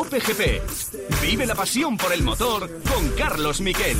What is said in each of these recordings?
Cope GP. Vive la pasión por el motor con Carlos Miquel.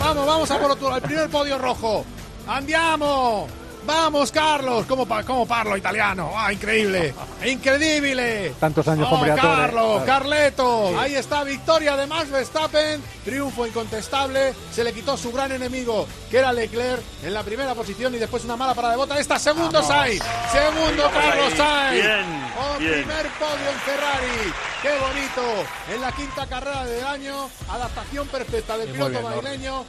Vamos, vamos a por otro, el primer podio rojo. Andiamo. Vamos, Carlos. ¿Cómo, pa- cómo parlo italiano? ¡Ah, increíble! ¡Increíble! Tantos años con ¡Oh, Briatore. Carlos, Claro. Carleto! Ahí está, victoria de Max Verstappen. Triunfo incontestable. Se le quitó su gran enemigo, que era Leclerc, en la primera posición y después una mala parada de bota. Esta segundo Sainz. Segundo Carlos Sainz. Bien, Oh, bien. primer podio en Ferrari. ¡Qué bonito! En la quinta carrera del año. Adaptación perfecta del piloto madrileño.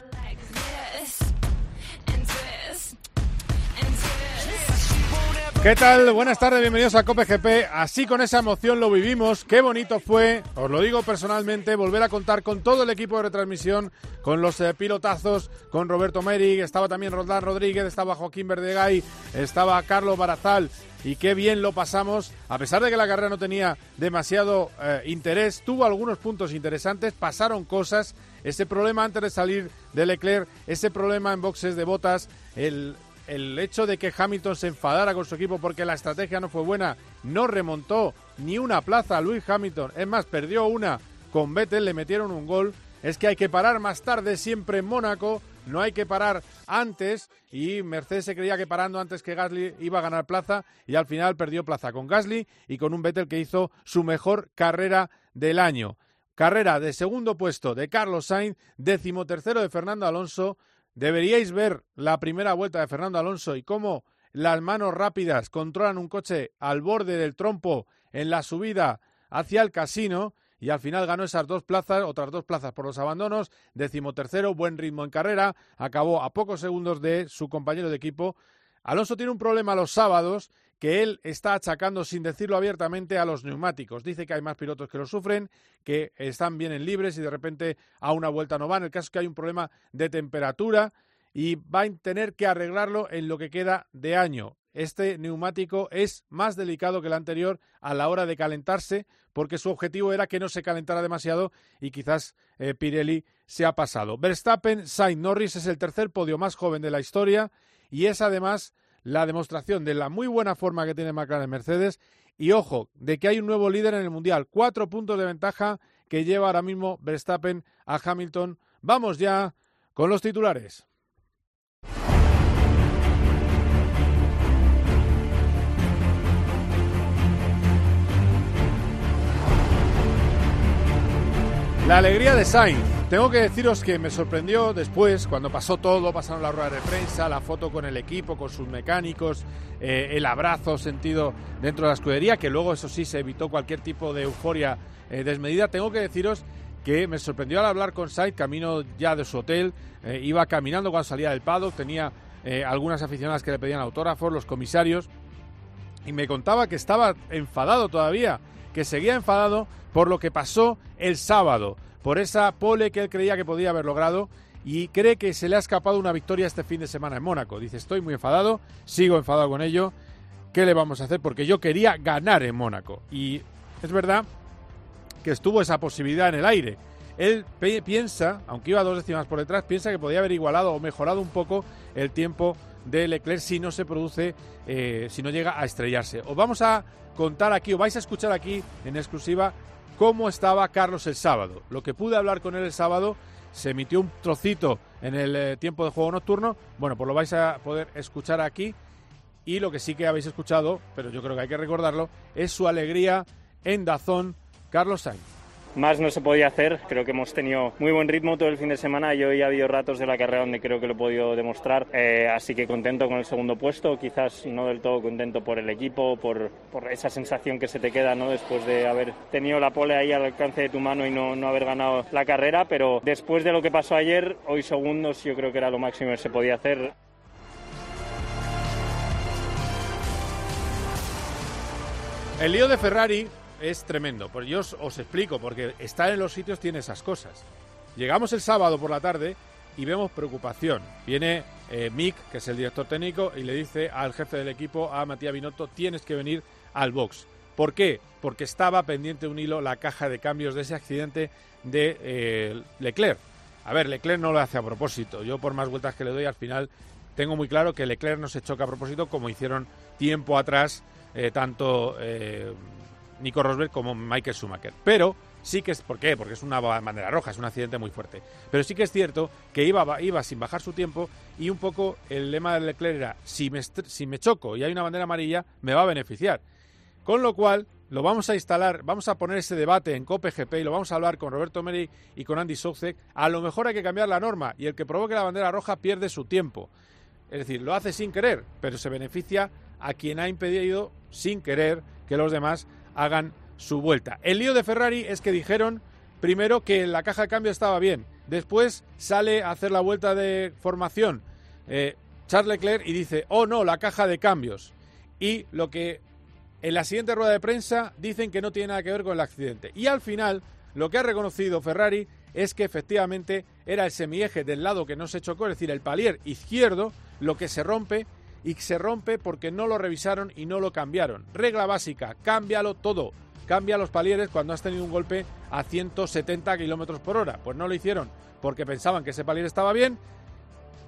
¿Qué tal? Buenas tardes, bienvenidos a Cope GP. Así con esa emoción lo vivimos. Qué bonito fue, os lo digo personalmente, volver a contar con todo el equipo de retransmisión, con los eh, pilotazos, con Roberto Merig, estaba también Roldán Rodríguez, estaba Joaquín Verdegay, estaba Carlos Barazal. Y qué bien lo pasamos, a pesar de que la carrera no tenía demasiado eh, interés, tuvo algunos puntos interesantes, pasaron cosas, ese problema antes de salir de Leclerc, ese problema en boxes de botas, el, el hecho de que Hamilton se enfadara con su equipo porque la estrategia no fue buena, no remontó ni una plaza a Luis Hamilton, es más, perdió una con Vettel, le metieron un gol, es que hay que parar más tarde siempre en Mónaco, no hay que parar antes. Y Mercedes se creía que parando antes que Gasly iba a ganar plaza y al final perdió plaza con Gasly y con un Vettel que hizo su mejor carrera del año. Carrera de segundo puesto de Carlos Sainz, décimo tercero de Fernando Alonso, Deberíais ver la primera vuelta de Fernando Alonso y cómo las manos rápidas controlan un coche al borde del trompo en la subida hacia el casino y al final ganó esas dos plazas, otras dos plazas por los abandonos, decimotercero, buen ritmo en carrera, acabó a pocos segundos de su compañero de equipo. Alonso tiene un problema los sábados que él está achacando sin decirlo abiertamente a los neumáticos. Dice que hay más pilotos que lo sufren, que están bien en libres y de repente a una vuelta no van. El caso es que hay un problema de temperatura y va a tener que arreglarlo en lo que queda de año. Este neumático es más delicado que el anterior a la hora de calentarse porque su objetivo era que no se calentara demasiado y quizás eh, Pirelli se ha pasado. Verstappen, Sainz, Norris es el tercer podio más joven de la historia y es además la demostración de la muy buena forma que tiene McLaren Mercedes y ojo, de que hay un nuevo líder en el Mundial. Cuatro puntos de ventaja que lleva ahora mismo Verstappen a Hamilton. Vamos ya con los titulares. La alegría de Sainz. Tengo que deciros que me sorprendió después, cuando pasó todo, pasaron las ruedas de prensa, la foto con el equipo, con sus mecánicos, eh, el abrazo sentido dentro de la escudería, que luego eso sí se evitó cualquier tipo de euforia eh, desmedida. Tengo que deciros que me sorprendió al hablar con Sainz, camino ya de su hotel, eh, iba caminando cuando salía del paddock, tenía algunas aficionadas que le pedían autógrafos, los comisarios, y me contaba que estaba enfadado todavía, que seguía enfadado por lo que pasó el sábado, por esa pole que él creía que podía haber logrado y cree que se le ha escapado una victoria este fin de semana en Mónaco. Dice, estoy muy enfadado, sigo enfadado con ello, ¿qué le vamos a hacer? Porque yo quería ganar en Mónaco. Y es verdad que estuvo esa posibilidad en el aire. Él piensa, aunque iba dos décimas por detrás, piensa que podía haber igualado o mejorado un poco el tiempo de Leclerc si no se produce, eh, si no llega a estrellarse. Os vamos a contar aquí, o vais a escuchar aquí en exclusiva cómo estaba Carlos el sábado. Lo que pude hablar con él el sábado, se emitió un trocito en el eh, tiempo de juego nocturno. Bueno, pues lo vais a poder escuchar aquí. Y lo que sí que habéis escuchado, pero yo creo que hay que recordarlo, es su alegría en Dazón, Carlos Sainz. Más no se podía hacer, creo que hemos tenido muy buen ritmo todo el fin de semana y hoy ha habido ratos de la carrera donde creo que lo he podido demostrar, Eh, así que contento con el segundo puesto, quizás no del todo contento por el equipo, por, esa sensación que se te queda ¿no? después de haber tenido la pole ahí al alcance de tu mano y no, no haber ganado la carrera, pero después de lo que pasó ayer, hoy segundos yo creo que era lo máximo que se podía hacer. El lío de Ferrari es tremendo, pues yo os, explico, porque estar en los sitios tiene esas cosas. Llegamos el sábado por la tarde y vemos preocupación. Viene eh, Mick, que es el director técnico, y le dice al jefe del equipo, a Matías Binotto, tienes que venir al box. ¿Por qué? Porque estaba pendiente un hilo la caja de cambios de ese accidente de eh, Leclerc. A ver, Leclerc no lo hace a propósito. Yo por más vueltas que le doy al final tengo muy claro que Leclerc no se choca a propósito como hicieron tiempo atrás eh, tanto Nico Rosberg como Michael Schumacher. Pero sí que es, ¿por qué? Porque es una bandera roja, es un accidente muy fuerte. Pero sí que es cierto que iba, iba sin bajar su tiempo y un poco el lema de Leclerc era, si me, si me choco y hay una bandera amarilla, me va a beneficiar. Con lo cual, lo vamos a instalar, vamos a poner ese debate en COPE-GP y lo vamos a hablar con Roberto Meri y con Andy Soucek. A lo mejor hay que cambiar la norma y el que provoque la bandera roja pierde su tiempo. Es decir, lo hace sin querer, pero se beneficia a quien ha impedido sin querer que los demás hagan su vuelta. El lío de Ferrari es que dijeron primero que la caja de cambio estaba bien, después sale a hacer la vuelta de formación eh, Charles Leclerc y dice, oh no, la caja de cambios. Y lo que en la siguiente rueda de prensa dicen que no tiene nada que ver con el accidente. Y al final, lo que ha reconocido Ferrari es que efectivamente era el semieje del lado que no se chocó, es decir, el palier izquierdo, lo que se rompe y se rompe porque no lo revisaron y no lo cambiaron. Regla básica, cámbialo todo cambia los palieres cuando has tenido un golpe a 170 kilómetros por hora. Pues no lo hicieron porque pensaban que ese palier estaba bien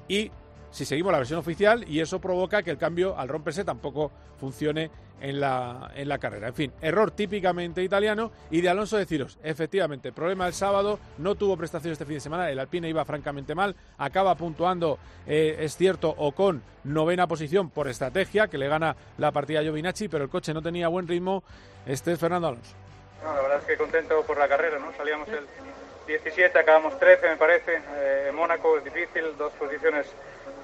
y si seguimos la versión oficial y eso provoca que el cambio al romperse tampoco funcione en la, en la carrera. En fin, error típicamente italiano y de Alonso deciros, efectivamente, problema del sábado, no tuvo prestación este fin de semana, el Alpine iba francamente mal, acaba puntuando, eh, es cierto, o con novena posición por estrategia, que le gana la partida a Giovinacci, pero el coche no tenía buen ritmo, este es Fernando Alonso. La verdad es que contento por la carrera, ¿no? Salíamos el 17, acabamos 13 me parece, eh, en Mónaco es difícil, dos posiciones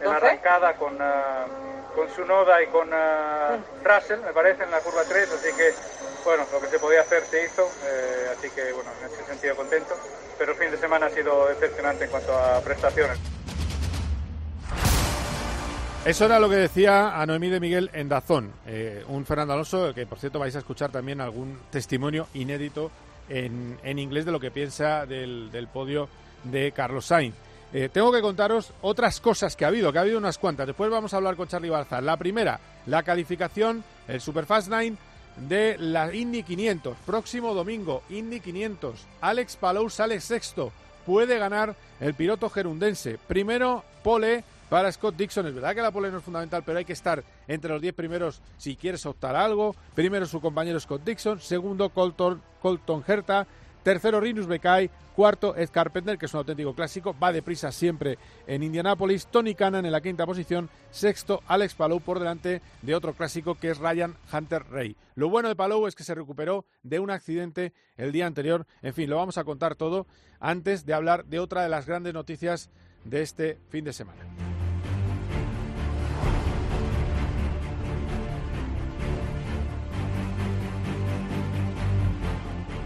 en la arrancada con, uh, con Sunoda y con uh, Russell, me parece, en la curva 3, así que, bueno, lo que se podía hacer se hizo, eh, así que, bueno, en ese sentido contento, pero el fin de semana ha sido decepcionante en cuanto a prestaciones. Eso era lo que decía a Noemí de Miguel en Dazón, eh, un Fernando Alonso que por cierto vais a escuchar también algún testimonio inédito en, en inglés de lo que piensa del, del podio de Carlos Sainz. Eh, tengo que contaros otras cosas que ha habido, que ha habido unas cuantas. Después vamos a hablar con Charlie Balzar. La primera, la calificación, el Superfast 9 de la Indy 500. Próximo domingo, Indy 500. Alex Palou sale sexto. Puede ganar el piloto gerundense. Primero, pole para Scott Dixon. Es verdad que la pole no es fundamental, pero hay que estar entre los 10 primeros si quieres optar a algo. Primero su compañero Scott Dixon. Segundo, Colton, Colton Herta. Tercero, Rinus Bekai. Cuarto, Ed Carpenter, que es un auténtico clásico. Va deprisa siempre en Indianápolis. Tony Cannon en la quinta posición. Sexto, Alex Palou por delante de otro clásico que es Ryan Hunter Ray. Lo bueno de Palou es que se recuperó de un accidente el día anterior. En fin, lo vamos a contar todo antes de hablar de otra de las grandes noticias de este fin de semana.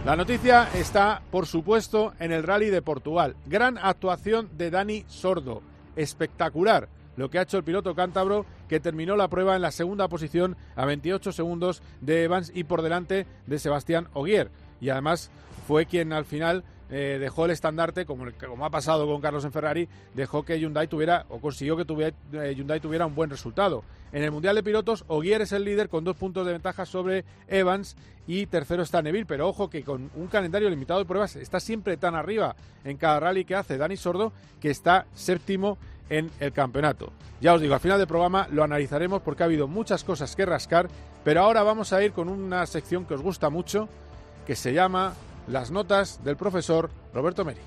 La noticia está, por supuesto, en el Rally de Portugal. Gran actuación de Dani Sordo. Espectacular lo que ha hecho el piloto cántabro, que terminó la prueba en la segunda posición a 28 segundos de Evans y por delante de Sebastián Ogier. Y además fue quien al final eh, dejó el estandarte, como, ha pasado con Carlos en Ferrari, dejó que Hyundai tuviera, o consiguió que tuviera, eh, Hyundai tuviera un buen resultado. En el Mundial de Pilotos, Ogier es el líder con dos puntos de ventaja sobre Evans y tercero está Neville, pero ojo que con un calendario limitado de pruebas está siempre tan arriba en cada rally que hace Dani Sordo que está séptimo en el campeonato. Ya os digo, al final del programa lo analizaremos porque ha habido muchas cosas que rascar, pero ahora vamos a ir con una sección que os gusta mucho, que se llama las notas del profesor Roberto Meri.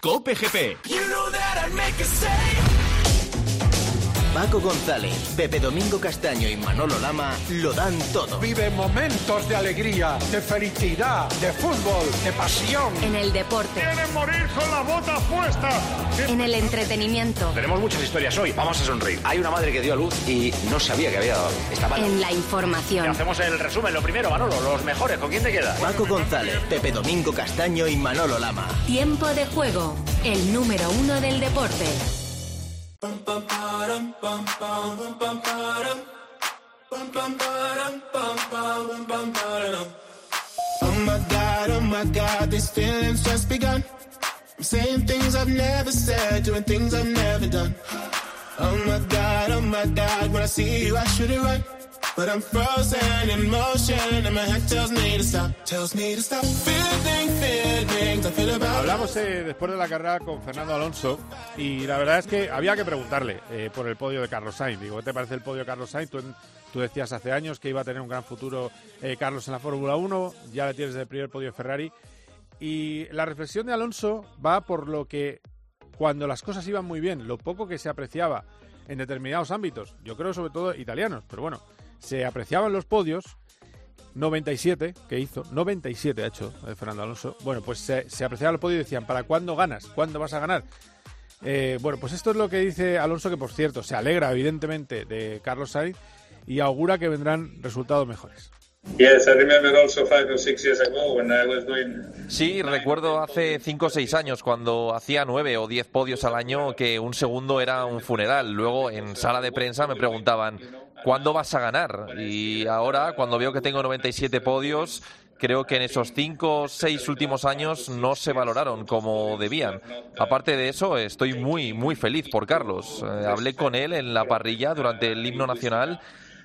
Cope GP. Paco González, Pepe Domingo Castaño y Manolo Lama lo dan todo. Vive momentos de alegría, de felicidad, de fútbol, de pasión. En el deporte. Quieren morir con la bota puesta. En el entretenimiento. Tenemos muchas historias hoy. Vamos a sonreír. Hay una madre que dio a luz y no sabía que había dado. Está mal. En la información. Hacemos el resumen. Lo primero, Manolo, los mejores. ¿Con quién te quedas? Paco González, Pepe Domingo Castaño y Manolo Lama. Tiempo de juego. El número uno del deporte. Oh my god, oh my god, these feelings just begun. I'm saying things I've never said, doing things I've never done. Oh my god, oh my god, when I see you, I should it right. But I'm frozen in motion and my head tells me to stop, tells me to stop. Feeling, feelings I feel about Hablamos eh, después de la carrera con Fernando Alonso y la verdad es que había que preguntarle eh, por el podio de Carlos Sainz. Digo, ¿qué te parece el podio de Carlos Sainz? Tú, tú decías hace años que iba a tener un gran futuro eh, Carlos en la Fórmula 1, ya le tienes el primer podio de Ferrari. Y la reflexión de Alonso va por lo que cuando las cosas iban muy bien, lo poco que se apreciaba en determinados ámbitos, yo creo sobre todo italianos, pero bueno, se apreciaban los podios, 97 que hizo, 97 ha hecho eh, Fernando Alonso, bueno, pues se, apreciaban los podios y decían, ¿para cuándo ganas? ¿Cuándo vas a ganar? Eh, bueno, pues esto es lo que dice Alonso, que por cierto se alegra evidentemente de Carlos Sainz y augura que vendrán resultados mejores. Sí, recuerdo hace 5 o 6 años cuando hacía 9 o 10 podios al año que un segundo era un funeral. Luego en sala de prensa me preguntaban, ¿cuándo vas a ganar? Y ahora, cuando veo que tengo 97 podios, creo que en esos cinco o seis últimos años no se valoraron como debían. Aparte de eso, estoy muy, muy feliz por Carlos. Eh, hablé con él en la parrilla durante el himno nacional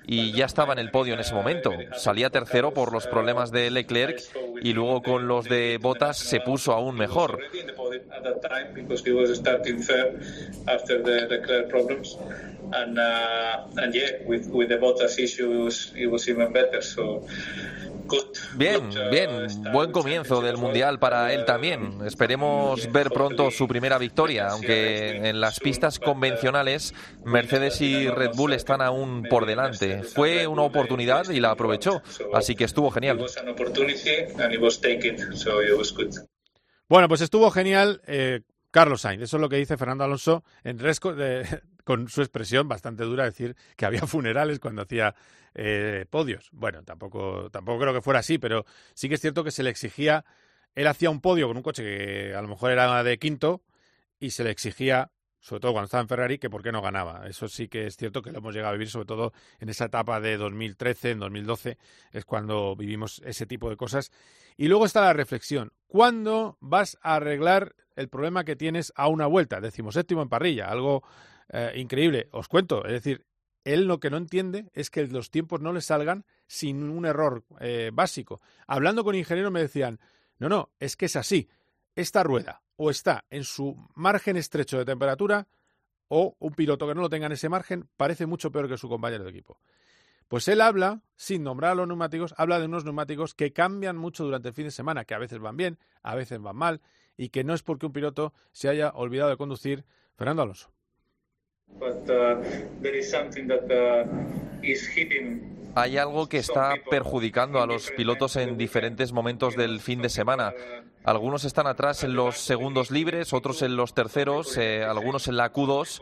y ya estaba en el podio en ese momento. Salía tercero por los problemas de Leclerc y luego con los de Bottas se puso aún mejor. Bien, bien, buen comienzo del Mundial para él también. Esperemos ver pronto su primera victoria, aunque en las pistas convencionales Mercedes y Red Bull están aún por delante. Fue una oportunidad y la aprovechó, así que estuvo genial. Bueno, pues estuvo genial eh, Carlos Sainz, eso es lo que dice Fernando Alonso en Resco, con su expresión bastante dura, decir que había funerales cuando hacía eh, podios. Bueno, tampoco, tampoco creo que fuera así, pero sí que es cierto que se le exigía, él hacía un podio con un coche que a lo mejor era de quinto y se le exigía, sobre todo cuando estaba en Ferrari, que por qué no ganaba. Eso sí que es cierto que lo hemos llegado a vivir, sobre todo en esa etapa de 2013, en 2012, es cuando vivimos ese tipo de cosas. Y luego está la reflexión. ¿Cuándo vas a arreglar el problema que tienes a una vuelta? Decimos séptimo en parrilla, algo eh, increíble. Os cuento, es decir, él lo que no entiende es que los tiempos no le salgan sin un error eh, básico. Hablando con ingenieros me decían, no, no, es que es así. Esta rueda o está en su margen estrecho de temperatura o un piloto que no lo tenga en ese margen parece mucho peor que su compañero de equipo. Pues él habla, sin nombrar a los neumáticos, habla de unos neumáticos que cambian mucho durante el fin de semana, que a veces van bien, a veces van mal, y que no es porque un piloto se haya olvidado de conducir Fernando Alonso. Hay algo que está perjudicando a los pilotos en diferentes momentos del fin de semana. Algunos están atrás en los segundos libres, otros en los terceros, eh, algunos en la Q2.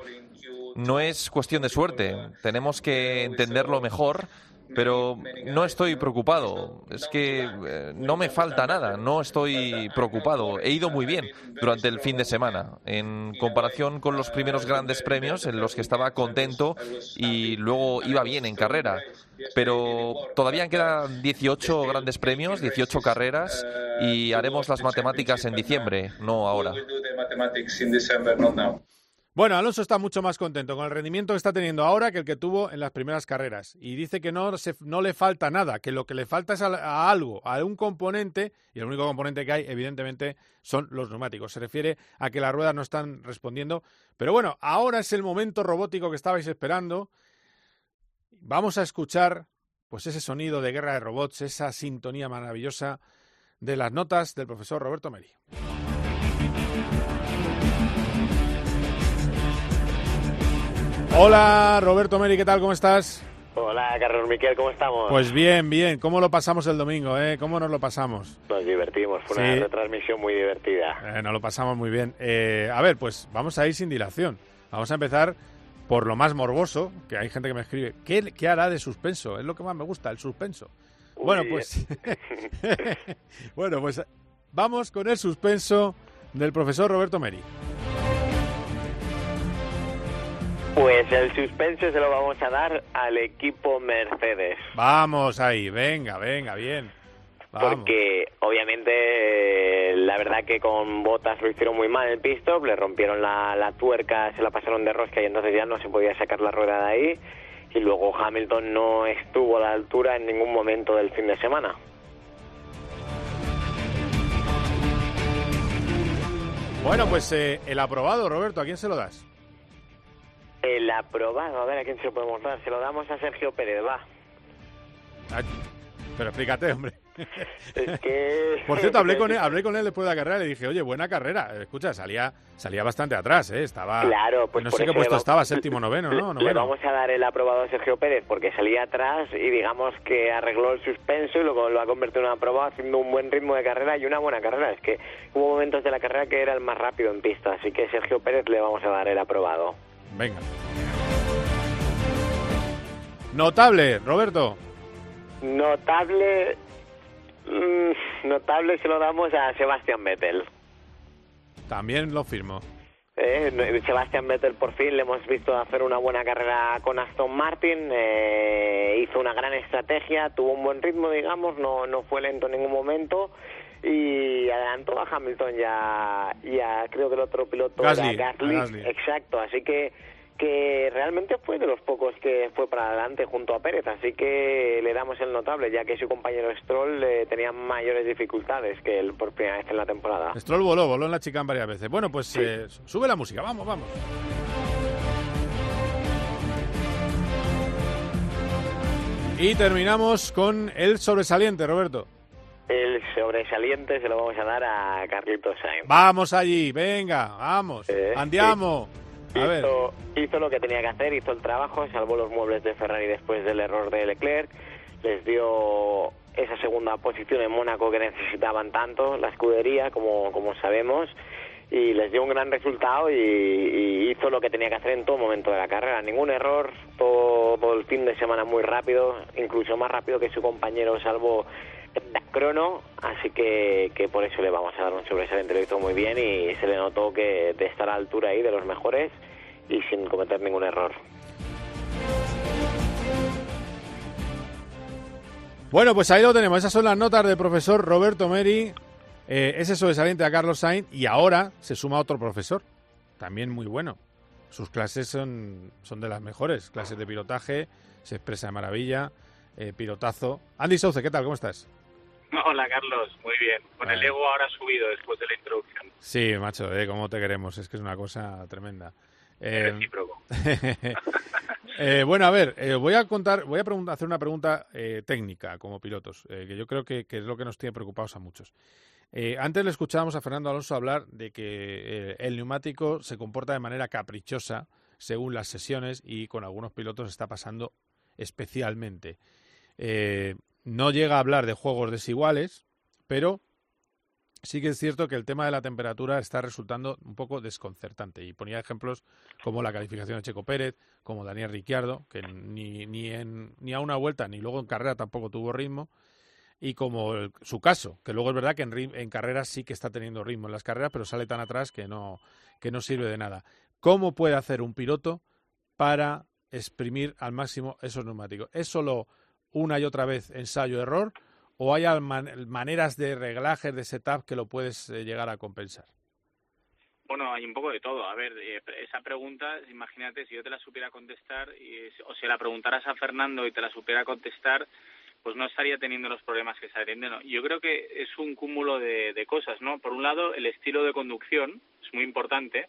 No es cuestión de suerte. Tenemos que entenderlo mejor pero no estoy preocupado. Es que eh, no me falta nada, no estoy preocupado. He ido muy bien durante el fin de semana, en comparación con los primeros grandes premios en los que estaba contento y luego iba bien en carrera. Pero todavía quedan 18 grandes premios, 18 carreras y haremos las matemáticas en diciembre, no ahora. Bueno, Alonso está mucho más contento con el rendimiento que está teniendo ahora que el que tuvo en las primeras carreras. Y dice que no, no le falta nada, que lo que le falta es a, algo, a un componente, y el único componente que hay, evidentemente, son los neumáticos. Se refiere a que las ruedas no están respondiendo. Pero bueno, ahora es el momento robótico que estabais esperando. Vamos a escuchar pues ese sonido de guerra de robots, esa sintonía maravillosa de las notas del profesor Roberto Meri. Hola, Roberto Meri, ¿qué tal? ¿Cómo estás? Hola, Carlos Miquel, ¿cómo estamos? Pues bien, bien. ¿Cómo lo pasamos el domingo, eh? ¿Cómo nos lo pasamos? Nos divertimos, fue una retransmisión muy divertida. Eh, nos lo pasamos muy bien. Eh, a ver, pues vamos a ir sin dilación. Vamos a empezar por lo más morboso, que hay gente que me escribe. ¿Qué, qué hará de suspenso? Es lo que más me gusta, el suspenso. bueno, pues... bueno, pues vamos con el suspenso del profesor Roberto Meri. Pues el suspense se lo vamos a dar al equipo Mercedes. Vamos ahí, venga, venga, bien. Porque obviamente la verdad que con botas lo hicieron muy mal el pit le rompieron la, tuerca, se la pasaron de rosca y entonces ya no se podía sacar la rueda de ahí. y luego Hamilton no estuvo a la altura en ningún momento del fin de semana. Bueno, pues eh, el aprobado, Roberto, ¿a quién se lo das? El aprobado, a ver a quién se lo podemos dar. Se lo damos a Sergio Pérez, va. Pero explícate, hombre. Es que... Por cierto, hablé con él, hablé con él después de la carrera y le dije, oye, buena carrera. Escucha, salía salía bastante atrás, ¿eh? Estaba... Claro, pues No sé qué puesto le va- estaba, séptimo, noveno, ¿no? Le Noveno. vamos a dar el aprobado a Sergio Pérez porque salía atrás y digamos que arregló el suspenso y luego lo ha convertido en un aprobado haciendo un buen ritmo de carrera y una buena carrera. Es que hubo momentos de la carrera que era el más rápido en pista, así que Sergio Pérez le vamos a dar el aprobado. Venga. Notable, Roberto. Notable, mm, notable se lo damos a Sebastián Vettel. También lo firmo. Eh, Sebastián Vettel por fin le hemos visto hacer una buena carrera con Aston Martin, eh, hizo una gran estrategia, tuvo un buen ritmo, digamos, no, no fue lento en ningún momento y adelantó a Hamilton ya, ya creo que el otro piloto Gasly, era Gasly. exacto, así que que realmente fue de los pocos que fue para adelante junto a Pérez, así que le damos el notable, ya que su compañero Stroll eh, tenía mayores dificultades que él por primera vez en la temporada. Stroll voló, voló en la chicane varias veces. Bueno, pues eh, sube la música, vamos, vamos. Y terminamos con el sobresaliente, Roberto. El sobresaliente se lo vamos a dar a Carlitos Sainz. Vamos allí, venga, vamos. Andiamo. A ver. Hizo, lo que tenía que hacer, hizo el trabajo, salvó los muebles de Ferrari después del error de Leclerc, les dio esa segunda posición en Mónaco que necesitaban tanto, la escudería, como, como sabemos, y les dio un gran resultado y, y hizo lo que tenía que hacer en todo momento de la carrera. Ningún error, todo el fin de semana muy rápido, incluso más rápido que su compañero, salvo crono, así que, que por eso le vamos a dar un sobresaliente, lo hizo muy bien y se le notó que de estar a la altura ahí de los mejores y sin cometer ningún error. Bueno, pues ahí lo tenemos. Esas son las notas del profesor Roberto Meri. Eh, ese sobresaliente a Carlos Sainz. Y ahora se suma otro profesor. También muy bueno. Sus clases son, son de las mejores. Clases de pilotaje. Se expresa de maravilla. eh, pilotazo. Andy Souce, ¿qué tal? ¿Cómo estás? Hola Carlos, muy bien. Con el ego ahora subido después de la introducción. Sí, macho, eh, cómo te queremos. Es que es una cosa tremenda. Eh, Recíproco. Eh, bueno, a ver, eh, voy a contar, voy a hacer una pregunta eh, técnica como pilotos, que yo creo que, que es lo que nos tiene preocupados a muchos. Antes le escuchábamos a Fernando Alonso hablar de que el neumático se comporta de manera caprichosa según las sesiones y con algunos pilotos está pasando especialmente. Eh, no llega a hablar de juegos desiguales, pero sí que es cierto que el tema de la temperatura está resultando un poco desconcertante. Y ponía ejemplos como la calificación de Checo Pérez, como Daniel Ricciardo, que ni, ni, en, ni a una vuelta ni luego en carrera tampoco tuvo ritmo. Y como el- su caso, que luego es verdad que en, en carreras sí que está teniendo ritmo en las carreras, pero sale tan atrás que no, que no sirve de nada. ¿Cómo puede hacer un piloto para exprimir al máximo esos neumáticos? ¿Es solo una y otra vez ensayo-error o hay man- maneras de reglajes, de setup que lo puedes eh, llegar a compensar? Bueno, hay un poco de todo. A ver, eh, esa pregunta, imagínate, si yo te la supiera contestar, o si la preguntaras a Fernando y te la supiera contestar, pues no estaría teniendo los problemas que está teniendo. Yo creo que es un cúmulo de cosas, ¿no? Por un lado, el estilo de conducción es muy importante.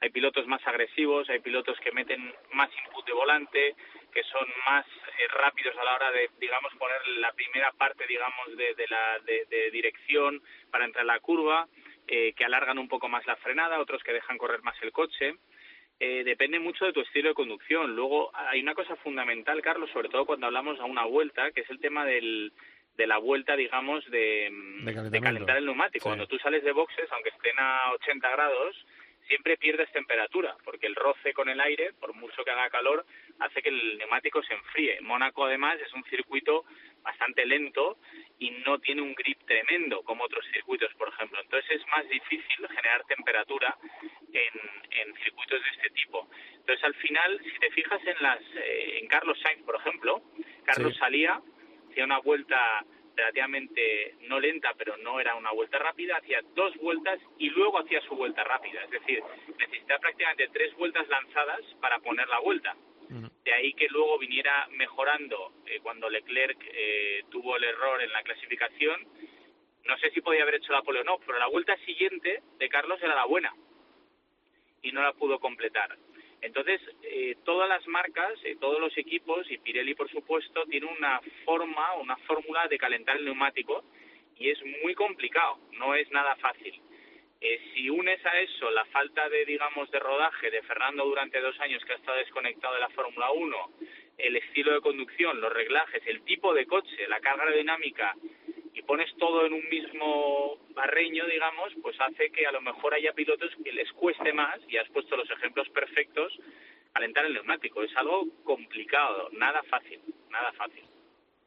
Hay pilotos más agresivos, hay pilotos que meten más input de volante, que son más eh, rápidos a la hora de, digamos, poner la primera parte, digamos, de, de la de, de dirección para entrar en la curva, eh, que alargan un poco más la frenada, otros que dejan correr más el coche. Eh, depende mucho de tu estilo de conducción. Luego hay una cosa fundamental, Carlos, sobre todo cuando hablamos a una vuelta, que es el tema del, de la vuelta, digamos, de, mm, De calentar el neumático. Sí. Cuando tú sales de boxes, aunque estén a 80 grados, siempre pierdes temperatura, porque el roce con el aire, por mucho que haga calor, hace que el neumático se enfríe. Mónaco, además, es un circuito bastante lento y no tiene un grip tremendo como otros circuitos, por ejemplo. Entonces es más difícil generar temperatura en, en circuitos de este tipo. Entonces, al final, si te fijas en las eh, en Carlos Sainz, por ejemplo, Carlos Sí. salía, hacía una vuelta relativamente no lenta, pero no era una vuelta rápida, hacía dos vueltas y luego hacía su vuelta rápida. Es decir, necesitaba prácticamente tres vueltas lanzadas para poner la vuelta. De ahí que luego viniera mejorando eh, cuando Leclerc eh, tuvo el error en la clasificación. No sé si podía haber hecho la pole o no, pero la vuelta siguiente de Carlos era la buena y no la pudo completar. Entonces, eh, todas las marcas, eh, todos los equipos y Pirelli, por supuesto, tiene una forma, una fórmula de calentar el neumático y es muy complicado, no es nada fácil. Eh, si unes a eso la falta de, digamos, de rodaje de Fernando durante dos años que ha estado desconectado de la Fórmula 1, el estilo de conducción, los reglajes, el tipo de coche, la carga aerodinámica y pones todo en un mismo barreño, digamos, pues hace que a lo mejor haya pilotos que les cueste más, y has puesto los ejemplos perfectos, calentar el neumático. Es algo complicado, nada fácil, nada fácil.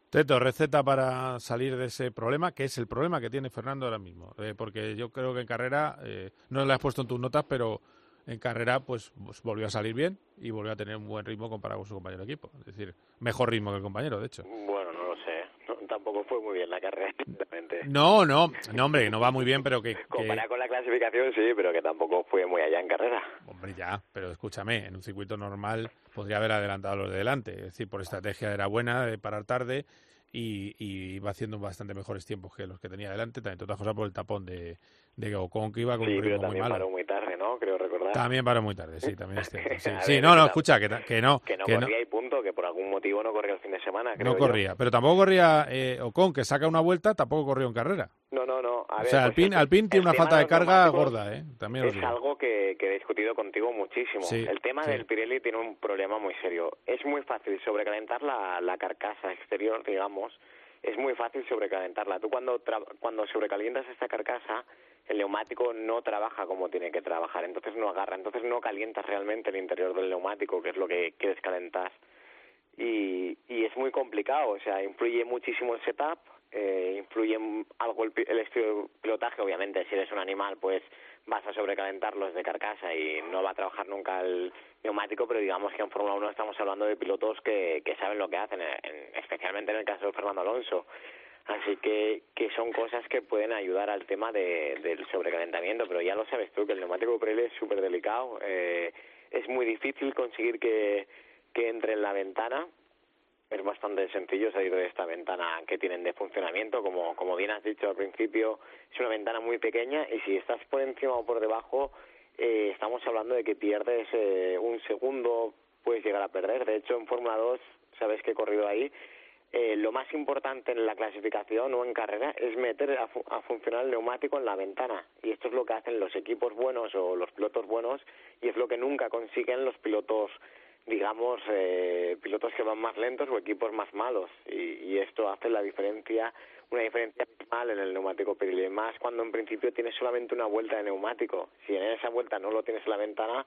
Teto, receta para salir de ese problema, que es el problema que tiene Fernando ahora mismo. Eh, porque yo creo que en carrera, eh, no le has puesto en tus notas, pero en carrera pues, pues, volvió a salir bien y volvió a tener un buen ritmo comparado con su compañero de equipo. Es decir, mejor ritmo que el compañero, de hecho. Bueno, no lo sé. Tampoco fue muy bien la carrera, No, no, no, hombre, no va muy bien, pero que... Comparado con la clasificación, sí, pero que tampoco fue muy allá en carrera. Hombre, ya, pero escúchame, en un circuito normal podría haber adelantado a los de delante. Es decir, por estrategia era buena de parar tarde y, y iba haciendo bastante mejores tiempos que los que tenía delante, también todas cosas por el tapón de, de Ocon que iba con sí, un ritmo pero muy malo. paró muy tarde, ¿no? Creo recordar. También paró muy tarde, sí, también es cierto. Sí, sí, no, no, escucha, que, que no, Que no que no, corría y punto, que por algún motivo no corrió el fin de semana, creo no yo. corría. Pero tampoco corría eh, Ocon, que saca una vuelta, tampoco corrió en carrera. No, no, no. A o ver, sea, pues Alpine, tiene una falta de carga gorda, ¿eh? También Es algo que, que he discutido contigo muchísimo. Sí, el tema sí. del Pirelli tiene un problema muy serio. Es muy fácil sobrecalentar la, la carcasa exterior, digamos. Es muy fácil sobrecalentarla. Tú cuando, tra- cuando sobrecalientas esta carcasa, el neumático no trabaja como tiene que trabajar, entonces no agarra, entonces no calientas realmente el interior del neumático, que es lo que quieres calentar. Y, y es muy complicado, o sea, influye muchísimo el setup, eh, influye algo el, el estilo de pilotaje, obviamente, si eres un animal, pues vas a sobrecalentar los de carcasa y no va a trabajar nunca el neumático, pero digamos que en Fórmula 1 estamos hablando de pilotos que, que saben lo que hacen, en- especialmente en el caso de Fernando Alonso. Así que, que son cosas que pueden ayudar al tema de, del sobrecalentamiento, pero ya lo sabes tú, que el neumático Pirelli es súper delicado, eh, es muy difícil conseguir que, que entre en la ventana, es bastante sencillo salir de esta ventana que tienen de funcionamiento, como, como bien has dicho al principio, es una ventana muy pequeña y si estás por encima o por debajo, eh, estamos hablando de que pierdes eh, un segundo, puedes llegar a perder. De hecho, en Fórmula 2, sabes que he corrido ahí, eh, lo más importante en la clasificación o en carrera es meter a, fu- a funcionar el neumático en la ventana. Y esto es lo que hacen los equipos buenos o los pilotos buenos y es lo que nunca consiguen los pilotos, digamos, eh, pilotos que van más lentos o equipos más malos. Y, y esto hace la diferencia, una diferencia mal en el neumático Pirelli. Más cuando en principio tienes solamente una vuelta de neumático. Si en esa vuelta no lo tienes en la ventana,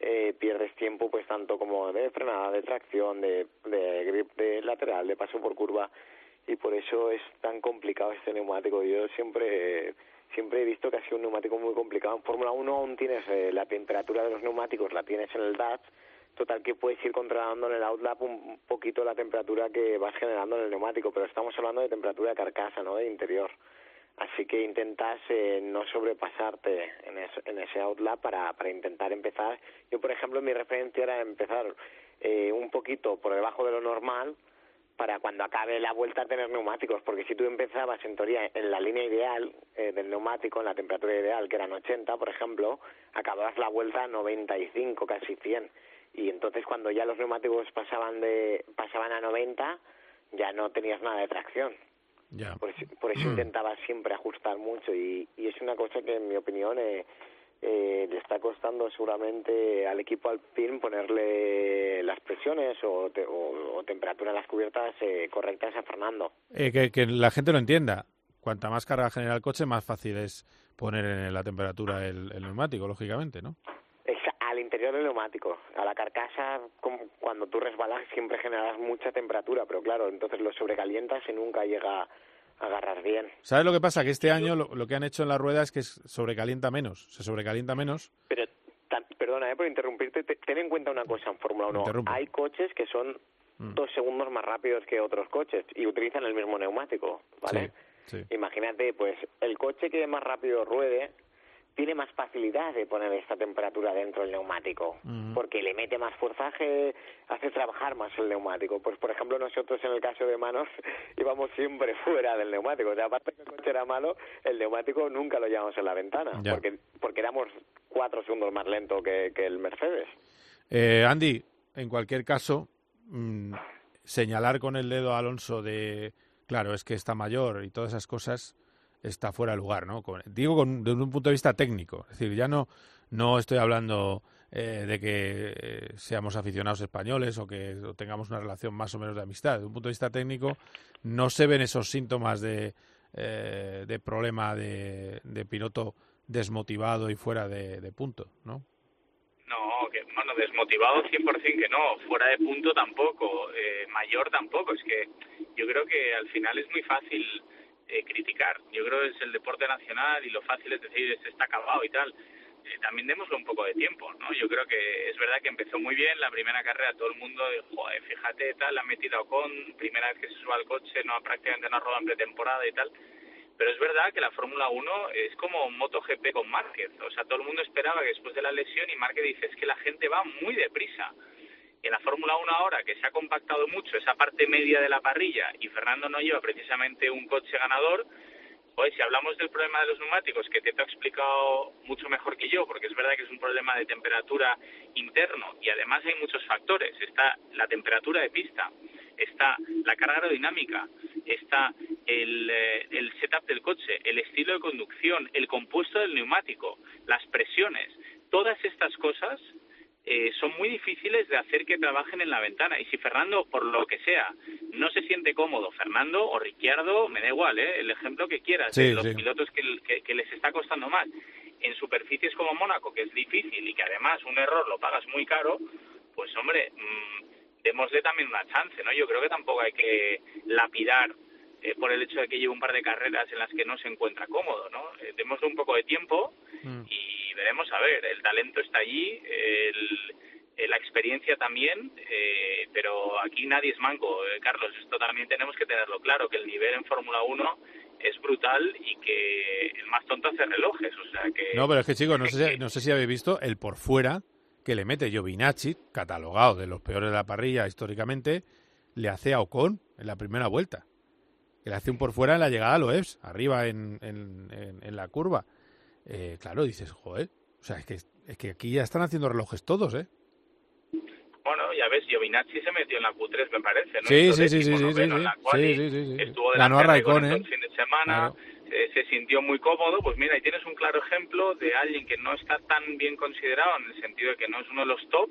eh, pierdes tiempo pues tanto como de frenada, de tracción, de, de grip de lateral, de paso por curva y por eso es tan complicado este neumático. Yo siempre siempre he visto que ha sido un neumático muy complicado. En Fórmula 1 aún tienes eh, la temperatura de los neumáticos, la tienes en el DAT, total que puedes ir controlando en el outlap un poquito la temperatura que vas generando en el neumático, pero estamos hablando de temperatura de carcasa, no de interior. Así que intentas eh, no sobrepasarte en, en ese outlap para, para intentar empezar. Yo, por ejemplo, mi referencia era empezar eh, un poquito por debajo de lo normal para cuando acabe la vuelta tener neumáticos, porque si tú empezabas en teoría en la línea ideal eh, del neumático, en la temperatura ideal, que eran 80, por ejemplo, acababas la vuelta a 95, casi 100. Y entonces cuando ya los neumáticos pasaban de pasaban a 90, ya no tenías nada de tracción. Ya. Por eso, por eso intentaba siempre ajustar mucho y, y es una cosa que en mi opinión eh, eh, le está costando seguramente al equipo Alpine ponerle las presiones o, te- o, o temperatura en las cubiertas eh, correctas a Fernando. Eh, que, que la gente lo entienda. Cuanta más carga genera el coche, más fácil es poner en la temperatura el, el neumático, lógicamente, ¿no? Al interior del neumático, a la carcasa, cuando tú resbalas siempre generas mucha temperatura, pero claro, entonces lo sobrecalientas y nunca llega a agarrar bien. ¿Sabes lo que pasa? Que este año lo, lo que han hecho en la rueda es que sobrecalienta menos. Se sobrecalienta menos. Pero, perdona eh, por interrumpirte, te- ten en cuenta una cosa en Fórmula 1. Interrumpe. Hay coches que son Mm. dos segundos más rápidos que otros coches y utilizan el mismo neumático, ¿vale? Sí, sí. Imagínate, pues, el coche que más rápido ruede tiene más facilidad de poner esta temperatura dentro del neumático, porque le mete más forzaje, hace trabajar más el neumático. Pues, por ejemplo, nosotros en el caso de manos íbamos siempre fuera del neumático. O sea, aparte que el coche era malo, el neumático nunca lo llevamos en la ventana, porque porque éramos cuatro segundos más lento que, el Mercedes. Eh, Andy, en cualquier caso, mm, señalar con el dedo a Alonso de, claro, es que está mayor y todas esas cosas está fuera de lugar, ¿no? digo con, desde un punto de vista técnico, es decir, ya no, no estoy hablando eh, de que eh, seamos aficionados españoles o que tengamos una relación más o menos de amistad. Desde un punto de vista técnico, no se ven esos síntomas de, eh, de problema de, de, piloto desmotivado y fuera de, punto, ¿no? No, que, bueno, desmotivado 100% que no, fuera de punto tampoco, mayor tampoco. Es que yo creo que al final es muy fácil eh, criticar. Yo creo que es el deporte nacional y lo fácil es decir, está acabado y tal. Eh, también démosle un poco de tiempo, ¿no? Yo creo que es verdad que empezó muy bien la primera carrera, todo el mundo dijo, fíjate, tal, ha metido a Ocon, primera vez que se sube al coche, no prácticamente no ha rodado en pretemporada y tal. Pero es verdad que la Fórmula 1 es como MotoGP con Márquez. O sea, todo el mundo esperaba que después de la lesión y Márquez dice, es que la gente va muy deprisa en la Fórmula 1 ahora, que se ha compactado mucho esa parte media de la parrilla y Fernando no lleva precisamente un coche ganador, pues si hablamos del problema de los neumáticos, que te, ha explicado mucho mejor que yo, porque es verdad que es un problema de temperatura interno y además hay muchos factores. Está la temperatura de pista, está la carga aerodinámica, está el, eh, el setup del coche, el estilo de conducción, el compuesto del neumático, las presiones. Todas estas cosas eh, son muy difíciles de hacer que trabajen en la ventana. Y si Fernando, por lo que sea, no se siente cómodo, Fernando o Ricciardo, me da igual, ¿eh? el ejemplo que quieras, de los pilotos que, que, les está costando más, en superficies como Mónaco, que es difícil y que además un error lo pagas muy caro, pues hombre, mmm, démosle también una chance, ¿no? Yo creo que tampoco hay que lapidar eh, por el hecho de que lleve un par de carreras en las que no se encuentra cómodo, ¿no? Eh, démosle un poco de tiempo mm. y veremos a ver. El talento está allí, el, la experiencia también, eh, pero aquí nadie es manco, Carlos. Esto también tenemos que tenerlo claro, que el nivel en Fórmula 1 es brutal y que el más tonto hace relojes, o sea que... No, pero es que chicos, no sé, si, no sé si habéis visto el por fuera que le mete Giovinacci, catalogado de los peores de la parrilla históricamente, le hace a Ocon en la primera vuelta le hace un por fuera en la llegada a Loebs, arriba en, en, la curva. Eh, claro, dices, joder, o sea, es que, es que aquí ya están haciendo relojes todos, ¿eh? Bueno, ya ves, Giovinazzi se metió en la Q3, me parece, ¿no? Sí, sí, sí, sí, sí, sí, la sí, sí, sí, Estuvo de la nueva Raikkonen, el fin de semana, eh, se sintió muy cómodo, pues mira, y tienes un claro ejemplo de alguien que no está tan bien considerado en el sentido de que no es uno de los top,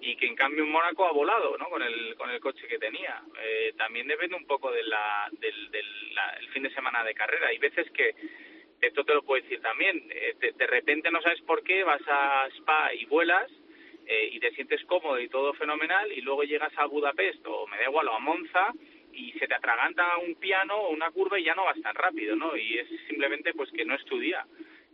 y que en cambio en Mónaco ha volado ¿no? con, el, con el coche que tenía. Eh, también depende un poco de del, del el fin de semana de carrera. Hay veces que, esto te lo puedo decir también, eh, de, repente no sabes por qué, vas a Spa y vuelas eh, y te sientes cómodo y todo fenomenal y luego llegas a Budapest o me da igual o a Monza y se te atraganta un piano o una curva y ya no vas tan rápido, ¿no? Y es simplemente pues que no estudia